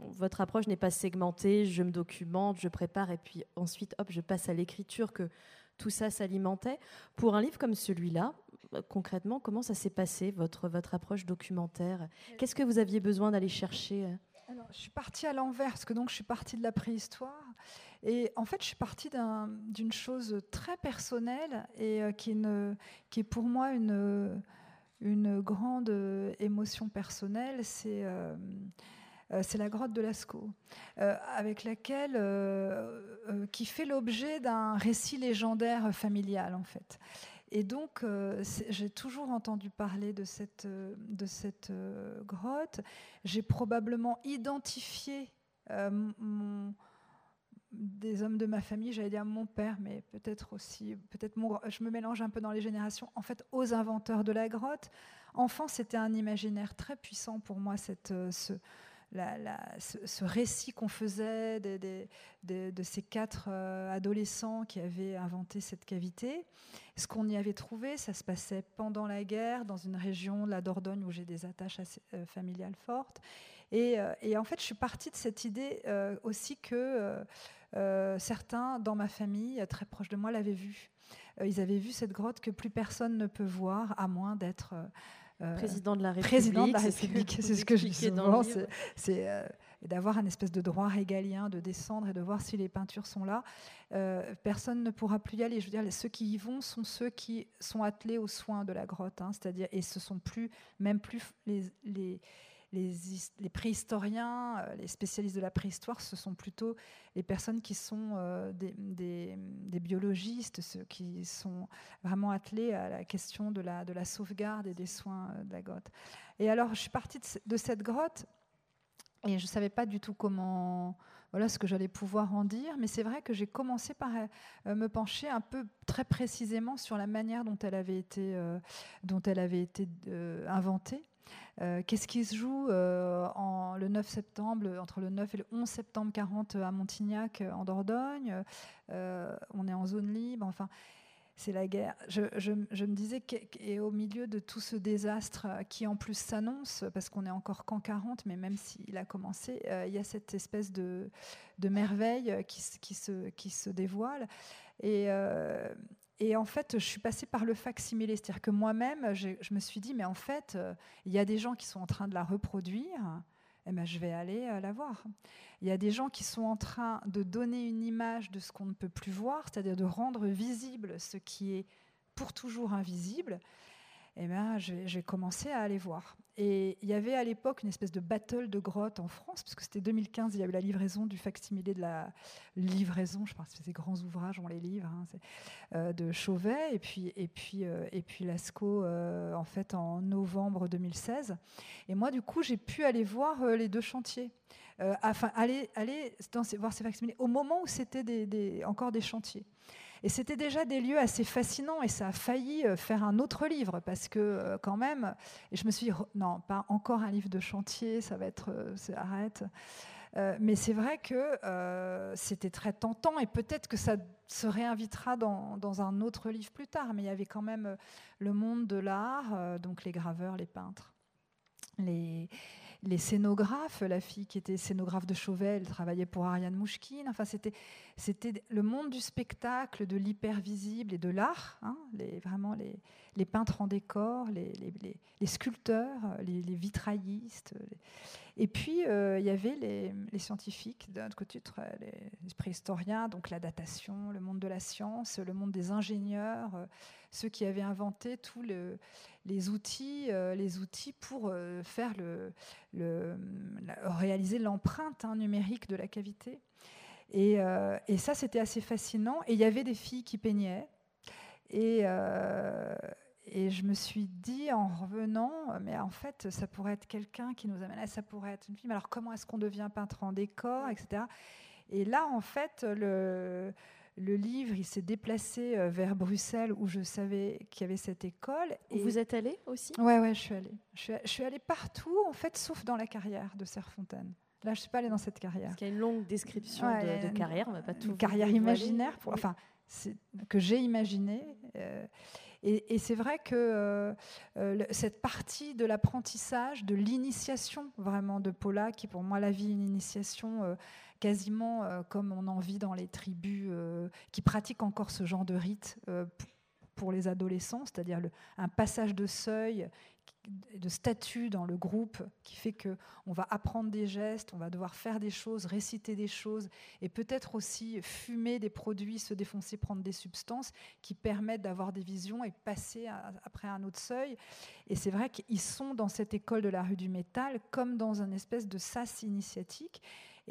votre approche n'est pas segmentée, je me documente, je prépare et puis ensuite, hop, je passe à l'écriture, que tout ça s'alimentait. Pour un livre comme celui-là, concrètement, comment ça s'est passé, votre, votre approche documentaire? Qu'est-ce que vous aviez besoin d'aller chercher? Je suis partie à l'envers, parce que donc je suis partie de la préhistoire. Et en fait, je suis partie d'une chose très personnelle et euh, qui, est pour moi une, une grande émotion personnelle. C'est. Euh, euh, c'est la grotte de Lascaux, euh, avec laquelle, euh, qui fait l'objet d'un récit légendaire familial en fait. Et donc, j'ai toujours entendu parler de cette, de cette grotte. J'ai probablement identifié des hommes de ma famille, j'allais dire mon père, mais peut-être aussi, peut-être je me mélange un peu dans les générations, en fait, aux inventeurs de la grotte. Enfant, c'était un imaginaire très puissant pour moi, cette, ce, ce, récit qu'on faisait de, ces quatre euh, adolescents qui avaient inventé cette cavité. Ce qu'on y avait trouvé, ça se passait pendant la guerre dans une région, la Dordogne, où j'ai des attaches euh, familiales fortes. Et, en fait, je suis partie de cette idée aussi que certains dans ma famille, très proches de moi, l'avaient vue. ils avaient vu cette grotte que plus personne ne peut voir, à moins d'être euh, président de la République. Président de la République, c'est ce que je dis souvent. C'est euh, d'avoir un espèce de droit régalien, de descendre et de voir si les peintures sont là. Euh, personne ne pourra plus y aller. Je veux dire, ceux qui y vont sont ceux qui sont attelés aux soins de la grotte, hein, c'est-à-dire et ce sont plus, même plus les, les les, préhistoriens, euh, les spécialistes de la préhistoire, ce sont plutôt les personnes qui sont euh, des, biologistes, ceux qui sont vraiment attelés à la question de la, de la sauvegarde et des soins euh, de la grotte. Et alors, je suis partie de, cette grotte et je ne savais pas du tout comment voilà ce que j'allais pouvoir en dire, mais c'est vrai que j'ai commencé par me pencher un peu très précisément sur la manière dont elle avait été, dont elle avait été inventée. Euh, qu'est-ce qui se joue euh, en, le 9 septembre, entre le 9 et le 11 septembre 40 à Montignac, en Dordogne euh, On est en zone libre. Enfin, c'est la guerre. Je, me disais qu'au milieu de tout ce désastre qui en plus s'annonce, parce qu'on est encore qu'en 40, mais même s'il a commencé, il y a cette espèce de, merveille qui, se, qui se dévoile. Et, et en fait, je suis passée par le facsimilé, c'est-à-dire que moi-même, je, me suis dit, mais en fait, euh, il y a des gens qui sont en train de la reproduire, eh ben, je vais aller euh, la voir. Il y a des gens qui sont en train de donner une image de ce qu'on ne peut plus voir, c'est-à-dire de rendre visible ce qui est pour toujours invisible. Eh ben, j'ai commencé à aller voir. Et il y avait à l'époque une espèce de battle de grottes en France, parce que c'était 2015, il y a eu la livraison du facsimilé de la livraison, je pense que ces grands ouvrages, on les livre, hein, euh, de Chauvet, et puis, et puis, euh, et puis Lascaux, euh, en fait, en novembre 2016. Et moi, du coup, j'ai pu aller voir les deux chantiers. enfin, aller, aller dans voir ces facsimilés au moment où c'était encore des chantiers. Et c'était déjà des lieux assez fascinants et ça a failli euh, faire un autre livre parce que euh, quand même, et je me suis dit, non, pas encore un livre de chantier, ça va être, euh, arrête. mais c'est vrai que c'était très tentant et peut-être que ça se réinvitera dans, dans, un autre livre plus tard. Mais il y avait quand même le monde de l'art, donc les graveurs, les peintres, les, les scénographes, la fille qui était scénographe de Chauvet, elle travaillait pour Ariane Mouchkine. Enfin, c'était, c'était le monde du spectacle, de l'hypervisible et de l'art. Hein, les, vraiment les, peintres en décor, les sculpteurs, les, vitraillistes. Et puis, euh, il y avait les, scientifiques, d'un côté, les préhistoriens, donc la datation, le monde de la science, le monde des ingénieurs, euh, ceux qui avaient inventé tous les outils, euh, les outils pour faire le, réaliser l'empreinte hein, numérique de la cavité. Et, et ça, c'était assez fascinant. Et il y avait des filles qui peignaient. Et, et je me suis dit en revenant, mais en fait, ça pourrait être quelqu'un qui nous amène, ça pourrait être une fille, mais alors comment est-ce qu'on devient peintre en décor, etc. Et là, en fait, le, le livre, il s'est déplacé euh, vers Bruxelles où je savais qu'il y avait cette école. Et vous êtes allée aussi? Ouais, ouais, je suis allée. Je suis, allée partout, en fait, sauf dans la carrière de Serfontaine. Là, je ne suis pas allée dans cette carrière. Parce qu'il y a une longue description de, carrière, on va pas tout. Une carrière imaginaire, pour, enfin, que j'ai imaginée. Euh, et, c'est vrai que euh, euh, cette partie de l'apprentissage, de l'initiation vraiment de Paula, qui pour moi la vie une initiation euh, quasiment comme on en vit dans les tribus qui pratiquent encore ce genre de rite pour les adolescents, c'est-à-dire un passage de seuil de statut dans le groupe qui fait que on va apprendre des gestes, on va devoir faire des choses, réciter des choses et peut-être aussi fumer des produits, se défoncer, prendre des substances qui permettent d'avoir des visions et passer après un autre seuil. Et c'est vrai qu'ils sont dans cette école de la rue du métal comme dans un espèce de sas initiatique.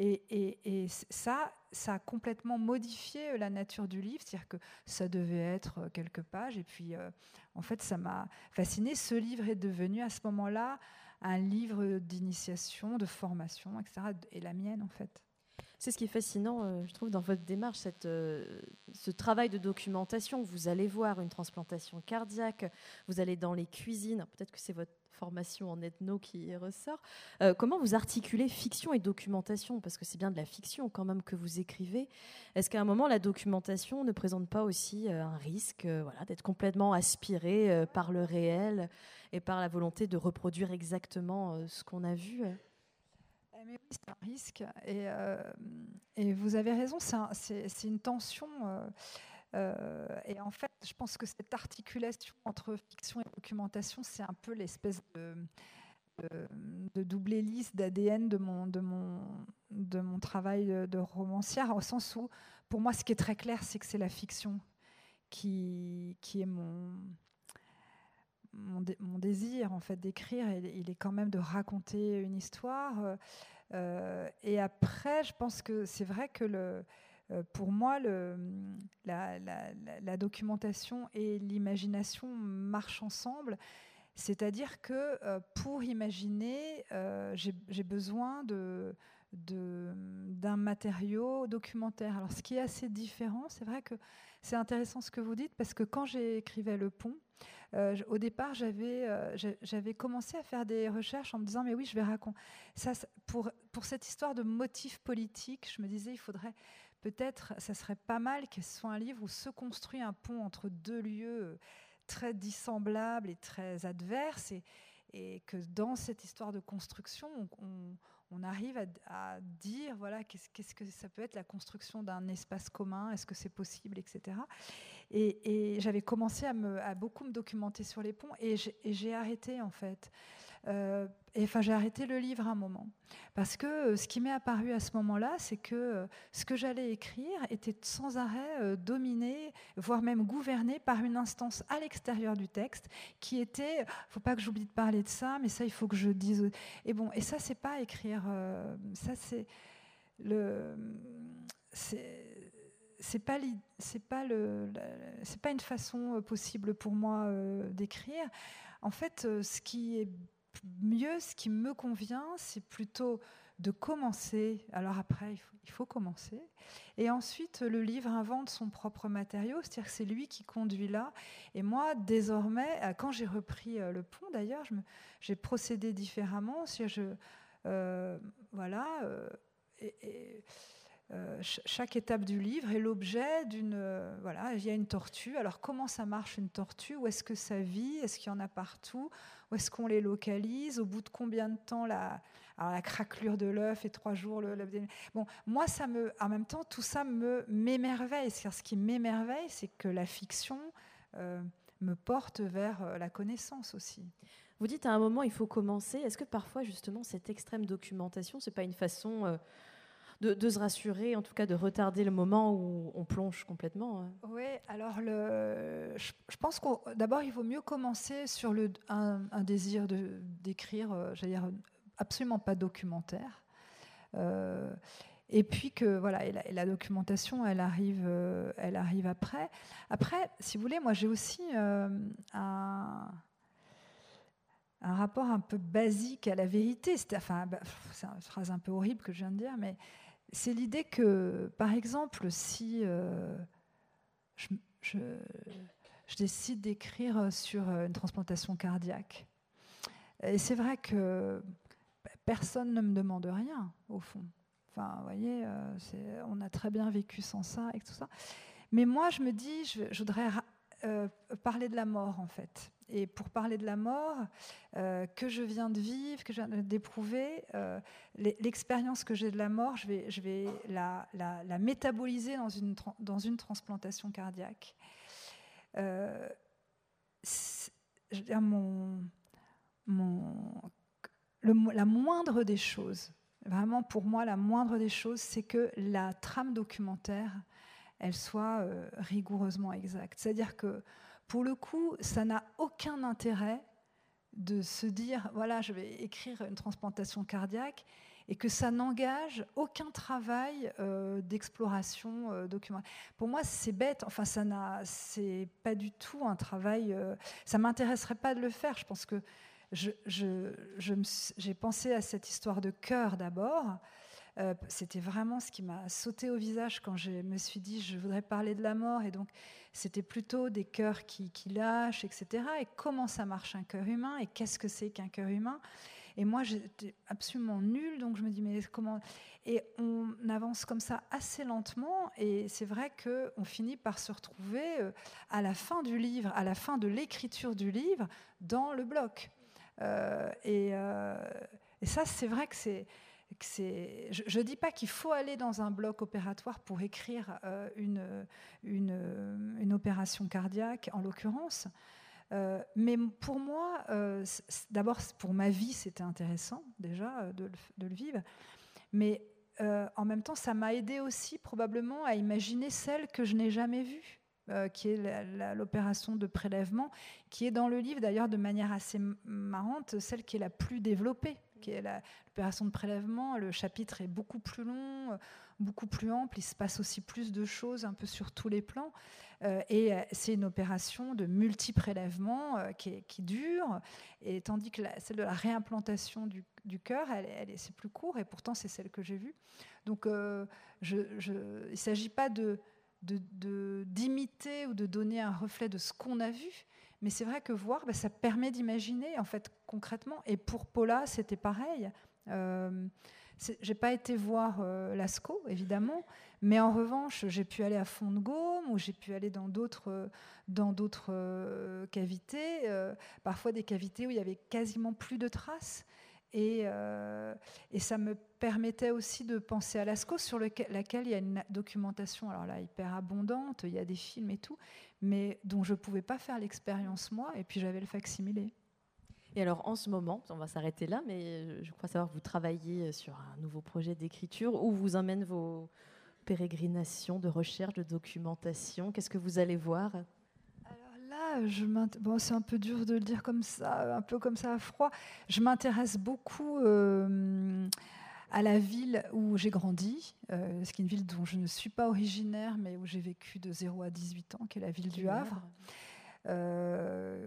Et, ça, ça a complètement modifié la nature du livre, c'est-à-dire que ça devait être quelques pages, et puis euh, en fait, ça m'a fasciné. Ce livre est devenu à ce moment-là un livre d'initiation, de formation, etc. Et la mienne, en fait. C'est ce qui est fascinant, euh, je trouve, dans votre démarche, cette, euh, ce travail de documentation. Vous allez voir une transplantation cardiaque, vous allez dans les cuisines, peut-être que c'est votre en ethno qui ressort. comment vous articulez fiction et documentation? Parce que c'est bien de la fiction quand même que vous écrivez. Est-ce qu'à un moment, la documentation ne présente pas aussi un risque voilà, d'être complètement aspiré par le réel et par la volonté de reproduire exactement ce qu'on a vu? C'est un risque. Et, vous avez raison, c'est une tension. Euh, et en fait, je pense que cette articulation entre fiction et documentation, c'est un peu l'espèce de, double hélice d'ADN de mon, de, mon, de mon travail de romancière, au sens où, pour moi, ce qui est très clair, c'est que c'est la fiction qui, qui est mon, mon, désir en fait d'écrire. Il, est quand même de raconter une histoire. Euh, et après, je pense que c'est vrai que le euh, pour moi, la, documentation et l'imagination marchent ensemble. C'est-à-dire que euh, pour imaginer, euh, j'ai besoin d'un matériau documentaire. Alors, ce qui est assez différent, c'est vrai que c'est intéressant ce que vous dites, parce que quand j'écrivais Le Pont, au départ, j'avais, commencé à faire des recherches en me disant, mais oui, je vais raconter. Ça, pour, pour cette histoire de motifs politiques, je me disais, il faudrait peut-être ça serait pas mal que ce soit un livre où se construit un pont entre deux lieux très dissemblables et très adverses, et, que dans cette histoire de construction, on, arrive à, dire voilà qu'est-ce, que ça peut être la construction d'un espace commun, est-ce que c'est possible, etc. Et, j'avais commencé à, me, à, beaucoup me documenter sur les ponts, et j'ai arrêté en fait. Euh, et enfin, j'ai arrêté le livre un moment. Parce que euh, ce qui m'est apparu à ce moment-là, c'est que euh, ce que j'allais écrire était sans arrêt dominé, voire même gouverné par une instance à l'extérieur du texte qui était, faut pas que j'oublie de parler de ça, mais ça, il faut que je dise. Et bon, et ça, c'est pas écrire. ça, c'est le. C'est pas c'est pas le c'est pas une façon possible pour moi d'écrire en fait ce qui est mieux, ce qui me convient, c'est plutôt de commencer. Alors après, il faut, commencer. Et ensuite, le livre invente son propre matériau, c'est-à-dire que c'est lui qui conduit là. Et moi, désormais, euh, quand j'ai repris euh, le pont, d'ailleurs, j'ai procédé différemment. Je, euh, voilà. et, chaque étape du livre est l'objet d'une. voilà, il y a une tortue. Alors, comment ça marche une tortue? Où est-ce que ça vit? Est-ce qu'il y en a partout? Où est-ce qu'on les localise? Au bout de combien de temps la, la craquelure de l'œuf et trois jours le, Bon, moi, ça me, en même temps, tout ça me m'émerveille. Ce qui m'émerveille, c'est que la fiction euh, me porte vers euh, la connaissance aussi. Vous dites à un moment, il faut commencer. Est-ce que parfois, justement, cette extrême documentation, c'est pas une façon de, se rassurer, en tout cas de retarder le moment où on plonge complètement. Hein. Oui, alors je, pense que d'abord il vaut mieux commencer sur le, un, désir d'écrire, euh, j'allais dire, absolument pas documentaire. Euh, et puis que voilà, et la, documentation, elle arrive, euh, elle arrive après. Après, si vous voulez, moi j'ai aussi un, un rapport un peu basique à la vérité. Enfin, bah, c'est une phrase un peu horrible que je viens de dire, mais c'est l'idée que, par exemple, si euh, je, décide d'écrire sur une transplantation cardiaque, et c'est vrai que personne ne me demande rien, au fond. Enfin, vous voyez, euh, on a très bien vécu sans ça et tout ça. Mais moi, je me dis, je, voudrais euh, parler de la mort, en fait et pour parler de la mort euh, que je viens de vivre, que je viens d'éprouver, euh, l'expérience que j'ai de la mort, je vais, la, métaboliser dans une, transplantation cardiaque. Euh, la moindre des choses, vraiment pour moi, la moindre des choses, c'est que la trame documentaire, elle soit rigoureusement exacte. C'est-à-dire que pour le coup, ça n'a aucun intérêt de se dire, voilà, je vais écrire une transplantation cardiaque et que ça n'engage aucun travail euh, d'exploration euh, documentaire. Pour moi, c'est bête. Enfin, ça n'a, c'est pas du tout un travail. Euh, ça m'intéresserait pas de le faire. Je pense que je, j'ai pensé à cette histoire de cœur d'abord. C'était vraiment ce qui m'a sauté au visage quand je me suis dit je voudrais parler de la mort. Et donc, c'était plutôt des cœurs qui, qui, lâchent, etc. Et comment ça marche un cœur humain? Et qu'est-ce que c'est qu'un cœur humain? Et moi, j'étais absolument nulle, donc je me dis, mais comment? Et on avance comme ça assez lentement, et c'est vrai qu'on finit par se retrouver euh, à la fin du livre, à la fin de l'écriture du livre, dans le bloc. Euh, euh, et, ça, c'est vrai que c'est. Je ne dis pas qu'il faut aller dans un bloc opératoire pour écrire une, une, opération cardiaque, en l'occurrence, euh, mais pour moi, euh, d'abord pour ma vie, c'était intéressant déjà euh, de, le vivre. Mais en même temps, ça m'a aidé aussi probablement à imaginer celle que je n'ai jamais vue. qui est l'opération de prélèvement, qui est dans le livre d'ailleurs de manière assez marrante, celle qui est la plus développée, qui est l'opération de prélèvement. Le chapitre est beaucoup plus long, beaucoup plus ample, il se passe aussi plus de choses un peu sur tous les plans. Euh, et euh, c'est une opération de multi-prélèvement euh, qui, dure, et tandis que celle de la réimplantation du, cœur, elle, c'est plus court, et pourtant c'est celle que j'ai vue. Donc il ne s'agit pas de d'imiter ou de donner un reflet de ce qu'on a vu, mais c'est vrai que voir, bah, ça permet d'imaginer en fait concrètement. Et pour Paula, c'était pareil. Euh, j'ai pas été voir Lascaux, évidemment, mais en revanche, j'ai pu aller à Fond de Gaume ou j'ai pu aller dans d'autres d'autres euh, cavités, euh, parfois des cavités où il y avait quasiment plus de traces. Et, euh, et, ça me permettait aussi de penser à Lascaux, sur laquelle il y a une documentation, alors là, hyper abondante, il y a des films et tout, mais dont je ne pouvais pas faire l'expérience moi, et puis j'avais le facsimilé. Et alors en ce moment, on va s'arrêter là, mais je crois savoir que vous travaillez sur un nouveau projet d'écriture où vous emmène vos, pérégrination, de recherche, de documentation Qu'est-ce que vous allez voir? Là, je bon, c'est un peu dur de le dire comme ça, un peu comme ça à froid. Je m'intéresse beaucoup euh, à la ville où j'ai grandi, euh, ce qui est une ville dont je ne suis pas originaire, mais où j'ai vécu de 0 à 18 ans, qui est la ville du Havre. Euh,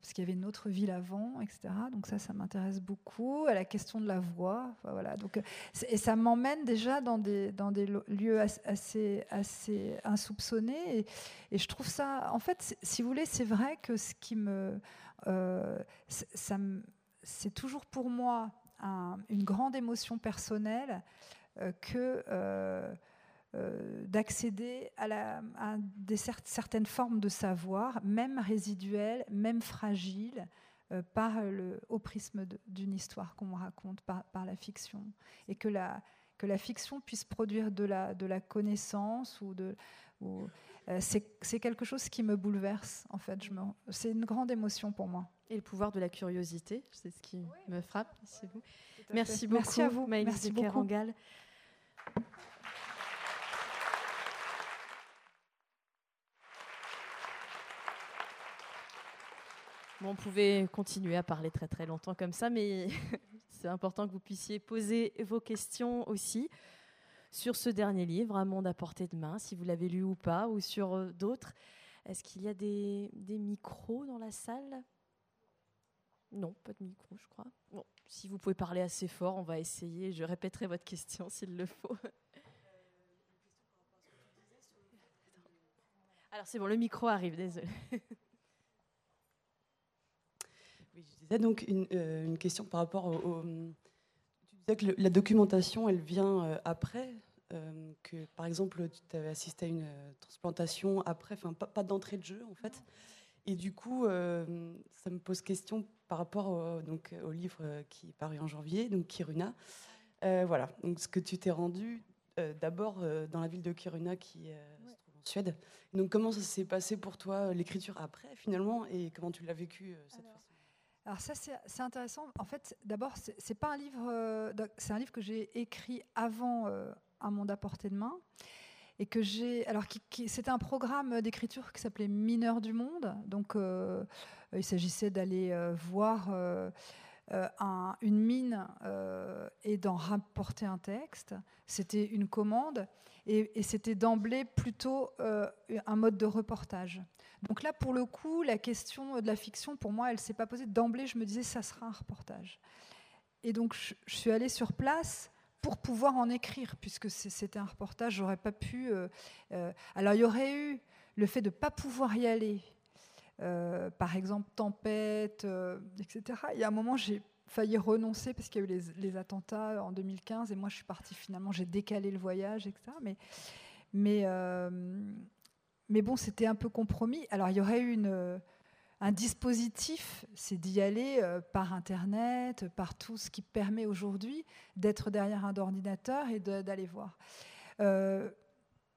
parce qu'il y avait une autre ville avant, etc. Donc ça, ça m'intéresse beaucoup. À la question de la voix, voilà. Donc, et ça m'emmène déjà dans des, dans des lieux assez, assez insoupçonnés. Et, je trouve ça, en fait, si vous voulez, c'est vrai que ce qui me... Euh, ça, c'est toujours pour moi une grande émotion personnelle euh, que... Euh, d'accéder à, des certaines formes de savoir, même résiduelles, même fragiles, euh, par le, au prisme d'une histoire qu'on raconte, par, la fiction. Et que la, que la fiction puisse produire de la, de la connaissance ou de. Euh, c'est quelque chose qui me bouleverse, en fait. C'est une grande émotion pour moi. Et le pouvoir de la curiosité, c'est ce qui me frappe. Vous. Merci beaucoup, Merci à vous. Merci beaucoup. On pouvait continuer à parler très très longtemps comme ça, mais c'est important que vous puissiez poser vos questions aussi sur ce dernier livre, Un monde à portée de main, si vous l'avez lu ou pas, ou sur euh, d'autres. Est-ce qu'il y a des, micros dans la salle? Non, pas de micro, je crois. Bon, si vous pouvez parler assez fort, on va essayer. Je répéterai votre question s'il le faut. Alors c'est bon, le micro arrive, désolé. Oui, je disais donc une, euh, une question par rapport au, Tu disais que la documentation, elle vient euh, après, euh, que par exemple, tu avais assisté à une transplantation après, enfin pas, d'entrée de jeu en fait. Et du coup, ça me pose question par rapport au, donc, au livre qui est paru en janvier, donc Kiruna. voilà, donc ce que tu t'es rendu d'abord dans la ville de Kiruna qui se trouve en Suède. donc comment ça s'est passé pour toi l'écriture après finalement et comment tu l'as vécu cette façon alors ça c'est intéressant. En fait, d'abord c'est pas un livre, euh, c'est un livre que j'ai écrit avant euh, Un monde à portée de main et que j'ai. Alors c'était un programme d'écriture qui s'appelait Mineurs du monde. Donc euh, il s'agissait d'aller voir. une mine et d'en rapporter un texte. C'était une commande et, c'était d'emblée plutôt un mode de reportage. Donc là, pour le coup, la question de la fiction, pour moi, elle ne s'est pas posée. D'emblée, je me disais, ça sera un reportage. Et donc, je, suis allée sur place pour pouvoir en écrire, puisque c'était un reportage, j'aurais pas pu. alors il y aurait eu le fait de ne pas pouvoir y aller, par exemple tempête, etc. Il y a un moment, j'ai failli renoncer parce qu'il y a eu les, attentats en 2015 et moi je suis partie finalement, j'ai décalé le voyage, etc. Mais, mais, euh, mais bon, c'était un peu compromis. Alors il y aurait eu une, un dispositif, c'est d'y aller euh, par Internet, par tout ce qui permet aujourd'hui d'être derrière un ordinateur et d'aller voir. Euh,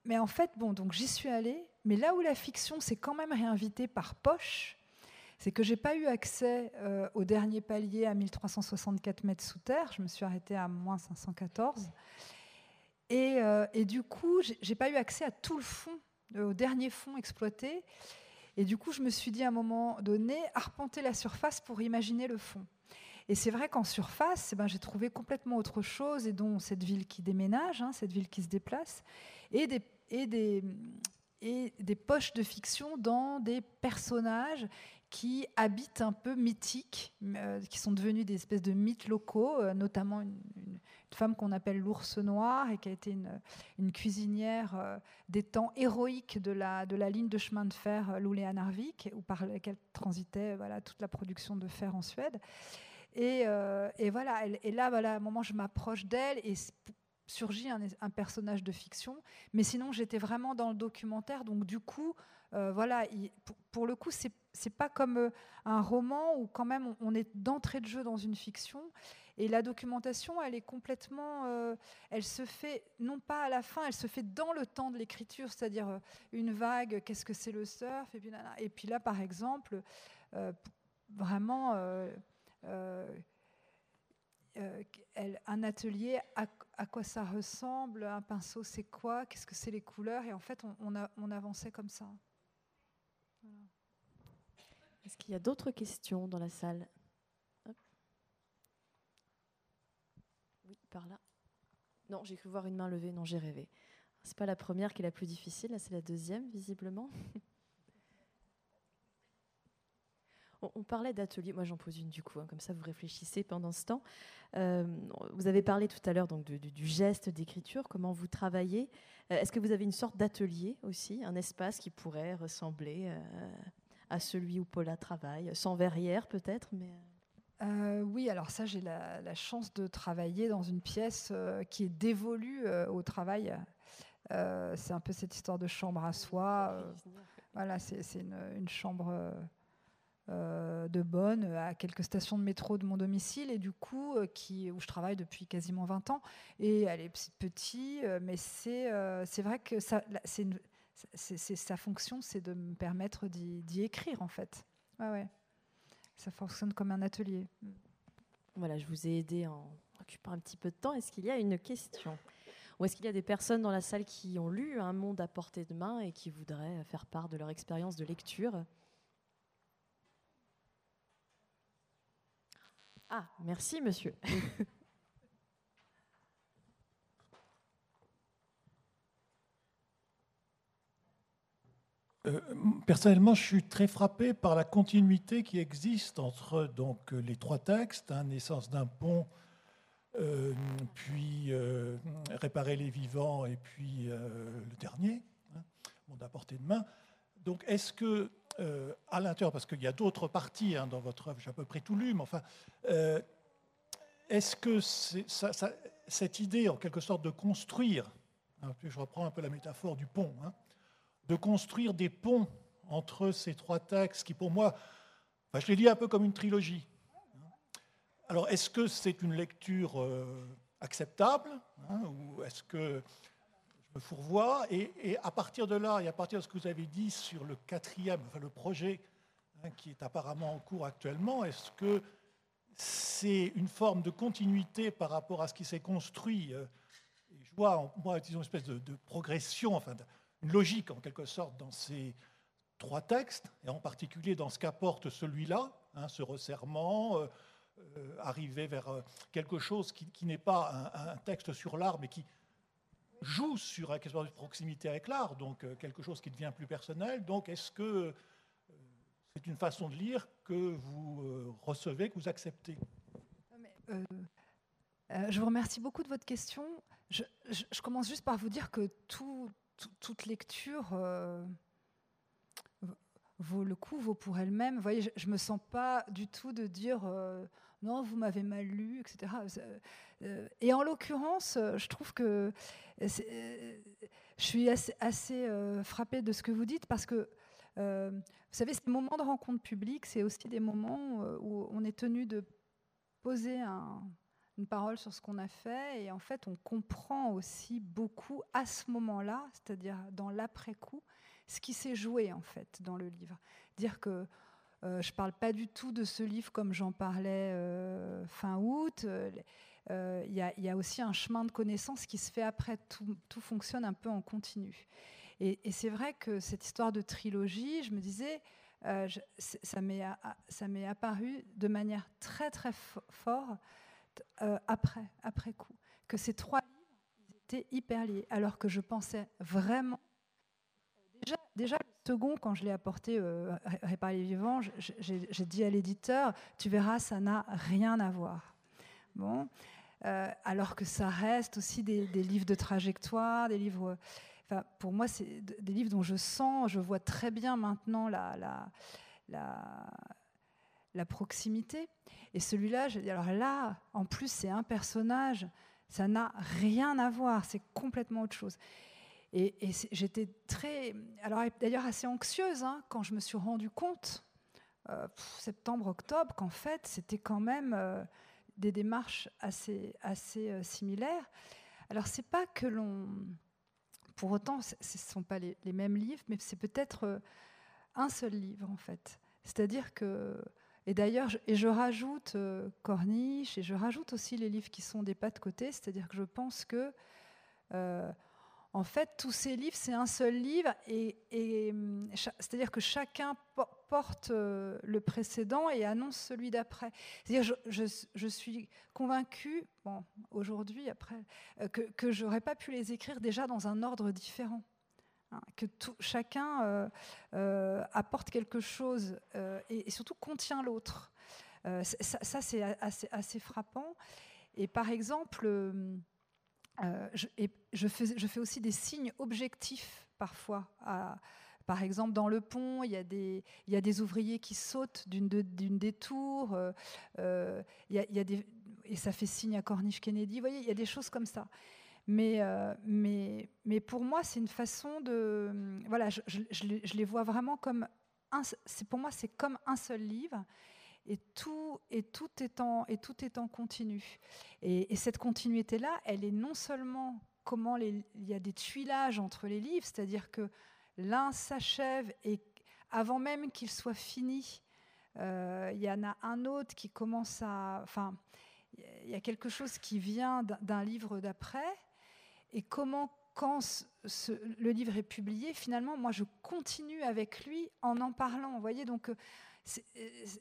mais en fait, bon, donc j'y suis allée, mais là où la fiction s'est quand même réinvitée par poche, c'est que j'ai pas eu accès euh, au dernier palier à 1364 mètres sous terre. Je me suis arrêtée à moins 514. Et, euh, et du coup, j'ai pas eu accès à tout le fond, euh, au dernier fond exploité. Et du coup, je me suis dit à un moment donné, arpenter la surface pour imaginer le fond. Et c'est vrai qu'en surface, eh ben, j'ai trouvé complètement autre chose, et dont cette ville qui déménage, hein, cette ville qui se déplace, et des poches de fiction dans des personnages qui habitent un peu mythiques, euh, qui sont devenus des espèces de mythes locaux, euh, notamment une, femme qu'on appelle l'ours noir et qui a été une, cuisinière euh, des temps héroïques de la, ligne de chemin de fer Loulé-Narvik, par laquelle transitait toute la production de fer en Suède. Et, voilà, et là, à un moment, je m'approche d'elle et surgit un, un, personnage de fiction. Mais sinon, j'étais vraiment dans le documentaire, donc du coup, voilà, pour, le coup, c'est c'est pas comme euh, un roman où quand même on est d'entrée de jeu dans une fiction. Et la documentation, elle est complètement, euh, elle se fait non pas à la fin, elle se fait dans le temps de l'écriture, c'est-à-dire euh, une vague, qu'est-ce que c'est le surf, et puis, et là, par exemple, vraiment, un atelier, à, quoi ça ressemble, un pinceau, c'est quoi, qu'est-ce que c'est les couleurs, et en fait, on avançait comme ça. Est-ce qu'il y a d'autres questions dans la salle Oui, par là. Non, j'ai cru voir une main levée. Non, j'ai rêvé. C'est pas la première qui est la plus difficile, c'est la deuxième, visiblement. On, parlait d'atelier. Moi, j'en pose une du coup, hein, comme ça vous réfléchissez pendant ce temps. Euh, vous avez parlé tout à l'heure donc du geste d'écriture, comment vous travaillez. Euh, est-ce que vous avez une sorte d'atelier aussi, un espace qui pourrait ressembler euh, à celui où Paula travaille, sans verrière peut-être, mais. Euh, oui, alors ça, j'ai la, chance de travailler dans une pièce euh, qui est dévolue euh, au travail. c'est un peu cette histoire de chambre à soi. voilà, c'est une, une, chambre de bonne à quelques stations de métro de mon domicile et du coup, qui, où je travaille depuis quasiment 20 ans. Et elle est petite, mais c'est vrai que c'est une c'est sa fonction, c'est de me permettre d'y écrire en fait. Ouais, ouais. Ça fonctionne comme un atelier. Voilà, je vous ai aidé en occupant un petit peu de temps. Est-ce qu'il y a une question? Ou est-ce qu'il y a des personnes dans la salle qui ont lu Un monde à portée de main et qui voudraient faire part de leur expérience de lecture? Ah, merci monsieur. Euh, personnellement, je suis très frappé par la continuité qui existe entre donc, les trois textes, hein, Naissance d'un pont, euh, puis euh, Réparer les vivants, et puis le dernier, hein, Monde à portée de main. Donc, est-ce que, à l'intérieur, parce qu'il y a d'autres parties hein, dans votre œuvre, j'ai à peu près tout lu, mais enfin, est-ce que cette idée, en quelque sorte, de construire, je reprends un peu la métaphore du pont, de construire des ponts entre ces trois textes qui, pour moi, je les lis un peu comme une trilogie. Alors, est-ce que c'est une lecture euh, acceptable hein, ou est-ce que je me fourvoie? Et, à partir de là, et à partir de ce que vous avez dit sur le quatrième, le projet hein, qui est apparemment en cours actuellement, est-ce que c'est une forme de continuité par rapport à ce qui s'est construit euh, Je vois, moi, disons, une espèce de, de progression, enfin, logique en quelque sorte dans ces trois textes, et en particulier dans ce qu'apporte celui-là, hein, ce resserrement, euh, euh, arriver vers euh, quelque chose qui, n'est pas un, texte sur l'art, mais qui joue sur un question de proximité avec l'art, donc quelque chose qui devient plus personnel. Donc est-ce que c'est une façon de lire que vous recevez, que vous acceptez? Je vous remercie beaucoup de votre question. Je, commence juste par vous dire que toute lecture vaut le coup, vaut pour elle-même. Je ne me sens pas du tout de dire euh, non, vous m'avez mal lu, etc. Euh, et en l'occurrence, je trouve que je suis assez, frappée de ce que vous dites parce que, vous savez, ces moments de rencontre publique, c'est aussi des moments où on est tenu de poser une parole sur ce qu'on a fait et en fait, on comprend aussi beaucoup à ce moment-là, c'est-à-dire dans l'après-coup, ce qui s'est joué en fait dans le livre. Dire que euh, je ne parle pas du tout de ce livre comme j'en parlais euh, fin août. Il euh, y, a aussi un chemin de connaissance qui se fait après. Tout, tout fonctionne un peu en continu. Et, c'est vrai que cette histoire de trilogie, je me disais, ça m'est apparu de manière très très forte après, après coup. Que ces trois livres étaient hyper liés. Alors que je pensais vraiment Déjà, le second, quand je l'ai apporté, euh, Réparer les vivants, j'ai dit à l'éditeur, tu verras, ça n'a rien à voir. Bon, euh, alors que ça reste aussi des, livres de trajectoire, des livres. Enfin, pour moi, c'est des livres dont je sens, je vois très bien maintenant la, la proximité. Et celui-là, alors là, en plus, c'est un personnage, ça n'a rien à voir, c'est complètement autre chose. Et, j'étais très, alors d'ailleurs assez anxieuse hein, quand je me suis rendu compte, euh, septembre, octobre, qu'en fait c'était quand même euh, des démarches assez, assez euh, similaires. Alors c'est pas que l'on, pour autant, ce ne sont pas les, mêmes livres, mais c'est peut-être un seul livre en fait. C'est-à-dire que, et d'ailleurs, et je rajoute Corniche et je rajoute aussi les livres qui sont des pas de côté, c'est-à-dire que je pense que en fait, tous ces livres, c'est un seul livre, et, hum, c'est-à-dire que chacun porte euh, le précédent et annonce celui d'après. C'est-à-dire, je, je, suis convaincue, bon, aujourd'hui, après, euh, que, que j'aurais pas pu les écrire déjà dans un ordre différent. Hein, que chacun euh, apporte quelque chose et, surtout contient l'autre. ça, c'est assez, frappant. Et par exemple, euh, je, fais, aussi des signes objectifs parfois. par exemple, dans le pont, il y a des, ouvriers qui sautent d'une des tours. Euh, euh, et ça fait signe à Corniche Kennedy. Vous voyez, il y a des choses comme ça. Mais, mais, mais pour moi, c'est une façon de. Voilà, je, je, les vois vraiment comme. Un, pour moi, c'est comme un seul livre et tout, et tout, est, en, et tout est continu. Et, cette continuité-là, elle est non seulement comment il y a des tuilages entre les livres, c'est-à-dire que l'un s'achève et avant même qu'il soit fini, euh, il y en a un autre qui commence à... Enfin, il y a quelque chose qui vient d'un livre d'après, et comment, quand le livre est publié, finalement, moi, je continue avec lui en en parlant. Vous voyez, donc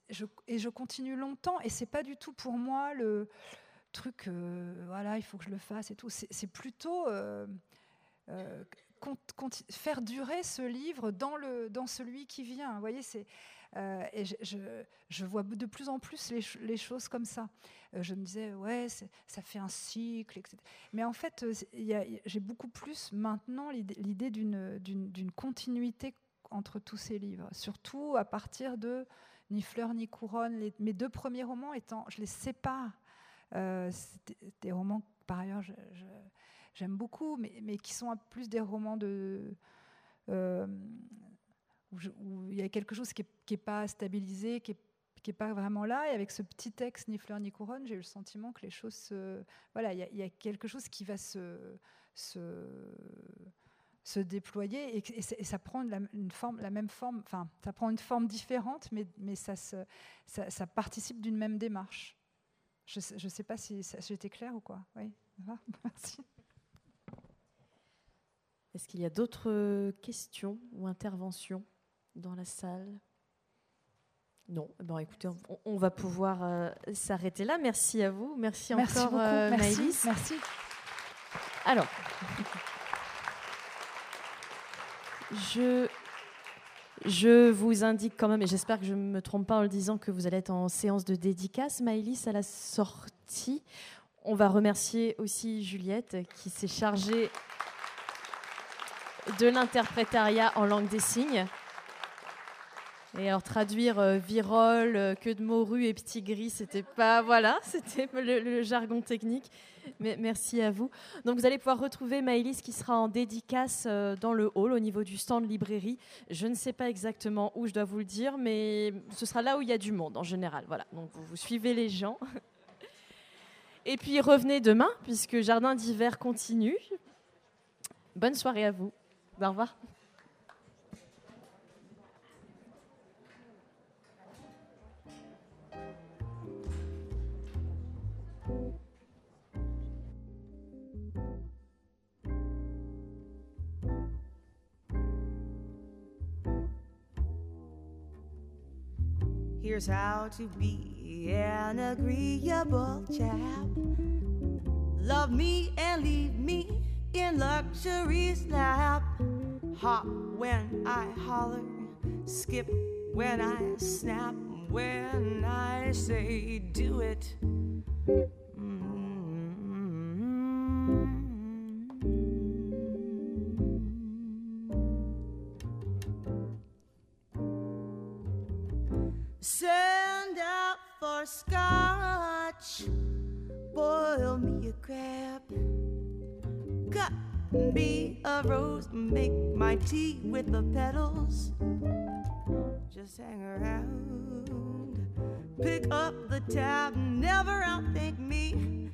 je, et je continue longtemps, et c'est pas du tout pour moi le truc, euh, voilà, il faut que je le fasse et tout. C'est plutôt euh, euh, faire durer ce livre dans, le, dans celui qui vient. Vous voyez, c'est. Et je, vois de plus en plus les, choses comme ça. je me disais, ouais, ça fait un cycle, etc. Mais en fait, j'ai beaucoup plus maintenant l'idée d'une continuité entre tous ces livres, surtout à partir de Ni fleur ni couronne. mes deux premiers romans étant, je les sépare. Euh, des romans, par ailleurs, j'aime beaucoup, mais, qui sont plus des romans de euh, où, il y a quelque chose qui n'est pas stabilisé, qui n'est pas vraiment là. Et avec ce petit texte, ni fleur ni couronne, j'ai eu le sentiment que les choses, voilà, il y, a quelque chose qui va se, se se déployer et, ça prend la, une forme, la même forme, enfin, ça prend une forme différente, mais, ça, participe d'une même démarche. Je ne sais pas si j'étais claire ou quoi. Oui, merci. Est-ce qu'il y a d'autres questions ou interventions? Dans la salle? Non, bon, écoutez, on, va pouvoir euh, s'arrêter là. Merci à vous. Merci, merci encore, euh, merci, Merci. Alors, je, je vous indique quand même, et j'espère que je ne me trompe pas en le disant, que vous allez être en séance de dédicace, Maëlys, à la sortie. On va remercier aussi Juliette qui s'est chargée de l'interprétariat en langue des signes. Et alors traduire euh, virole, euh, queue de morue et petit gris, c'était pas voilà, c'était le, jargon technique. Mais merci à vous. Donc vous allez pouvoir retrouver Maëlys qui sera en dédicace euh, dans le hall au niveau du stand librairie. Je ne sais pas exactement où je dois vous le dire, mais ce sera là où il y a du monde en général. Voilà. Donc vous, vous suivez les gens. Et puis revenez demain puisque Jardin d'hiver continue. Bonne soirée à vous. Au revoir. Here's how to be an agreeable chap. Love me and leave me in luxury's lap. Hop when I holler, skip when I snap, when I say do it. Scotch, boil me a crab. Cut me a rose, make my tea with the petals. Just hang around, pick up the tab, never outthink me.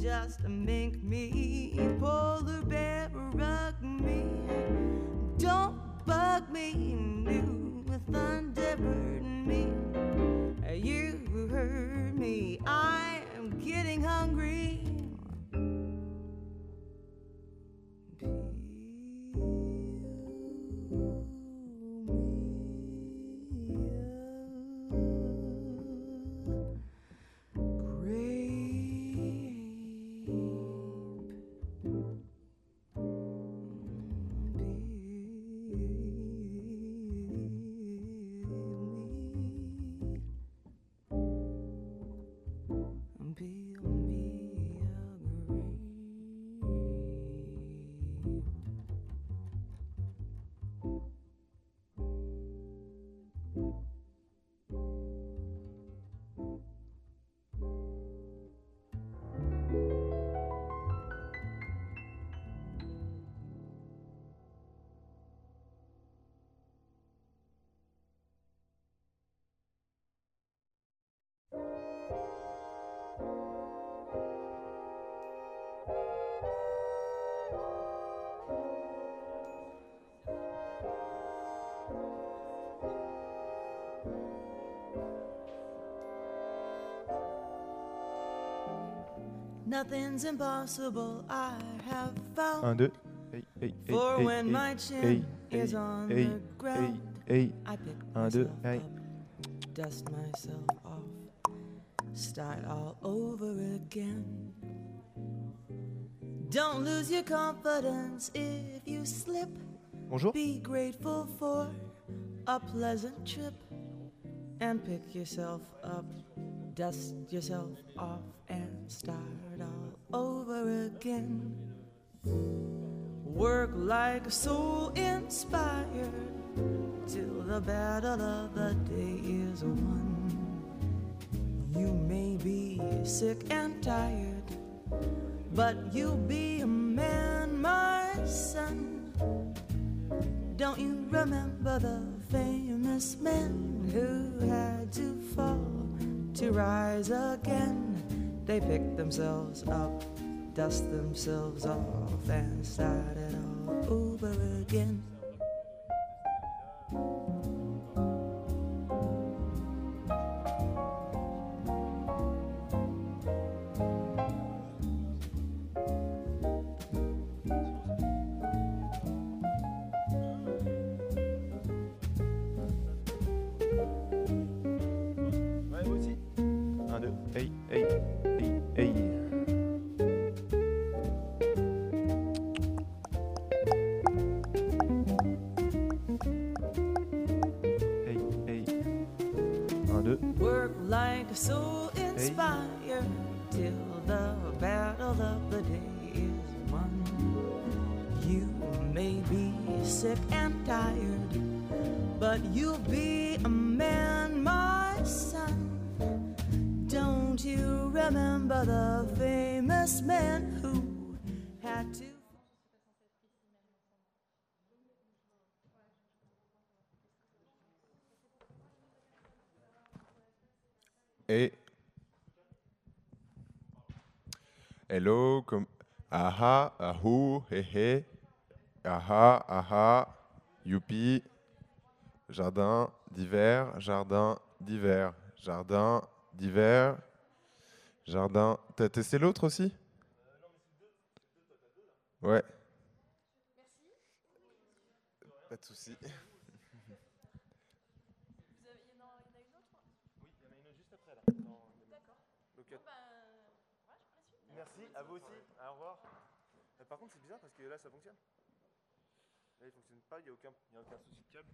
Just mink me, polar bear rug me. Don't bug me, new thunderbird I Nothing's impossible, I have found. Un, deux. Hey, hey, hey, For hey, when hey, my chin hey, is hey, on hey, the ground, hey, hey. I pick Un, deux, myself hey. up, dust myself off, start all over again. Don't lose your confidence if you slip. Bonjour. Be grateful for a pleasant trip and pick yourself up, dust yourself off, and start all again. Work like a soul inspired till the battle of the day is won. You may be sick and tired, but you'll be a man, my son. Don't you remember the famous men who had to fall to rise again? They picked themselves up, dust themselves off, and start it all over again. Et. Hello, comme. Aha, ahou, hé. Aha, aha, youpi. Jardin d'hiver, jardin d'hiver, jardin d'hiver, jardin. T'as testé l'autre aussi? Ouais. Pas de souci. Merci, à vous aussi. Au revoir. Euh, Par contre, c'est bizarre parce que là, ça fonctionne. Là, il fonctionne pas, il n'y a, aucun, a souci de câble.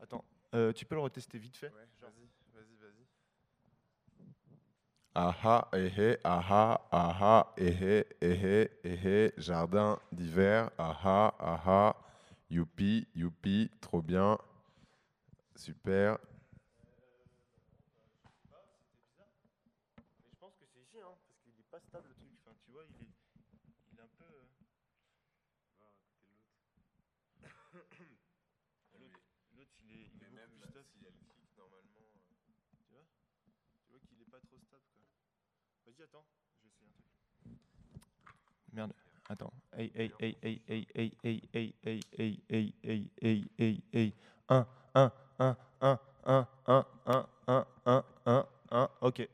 Attends, euh, tu peux le retester vite fait Vas-y, vas-y, vas-y. Aha, ehé, aha, aha, ehé, ehé, ehé, jardin d'hiver, aha, aha, youpi, youpi, trop bien, super. Mais je pense que c'est ici, hein, parce qu'il n'est pas stable le truc. Enfin, tu vois, il est, il est un peu. euh, Va à côté de l'autre. L'autre, il est, il est beaucoup plus stable. Si elle fixe normalement. Tu vois Tu vois qu'il n'est pas trop stable, quoi. Vas-y, attends, je vais essayer un truc. Merde, attends. Hey, hey, hey, hey, hey, hey, hey, hey, hey, hey, hey, hey, hey, hey, hey. 1, 1, 1, 1, 1, 1, 1, 1, 1, 1, 1, ok.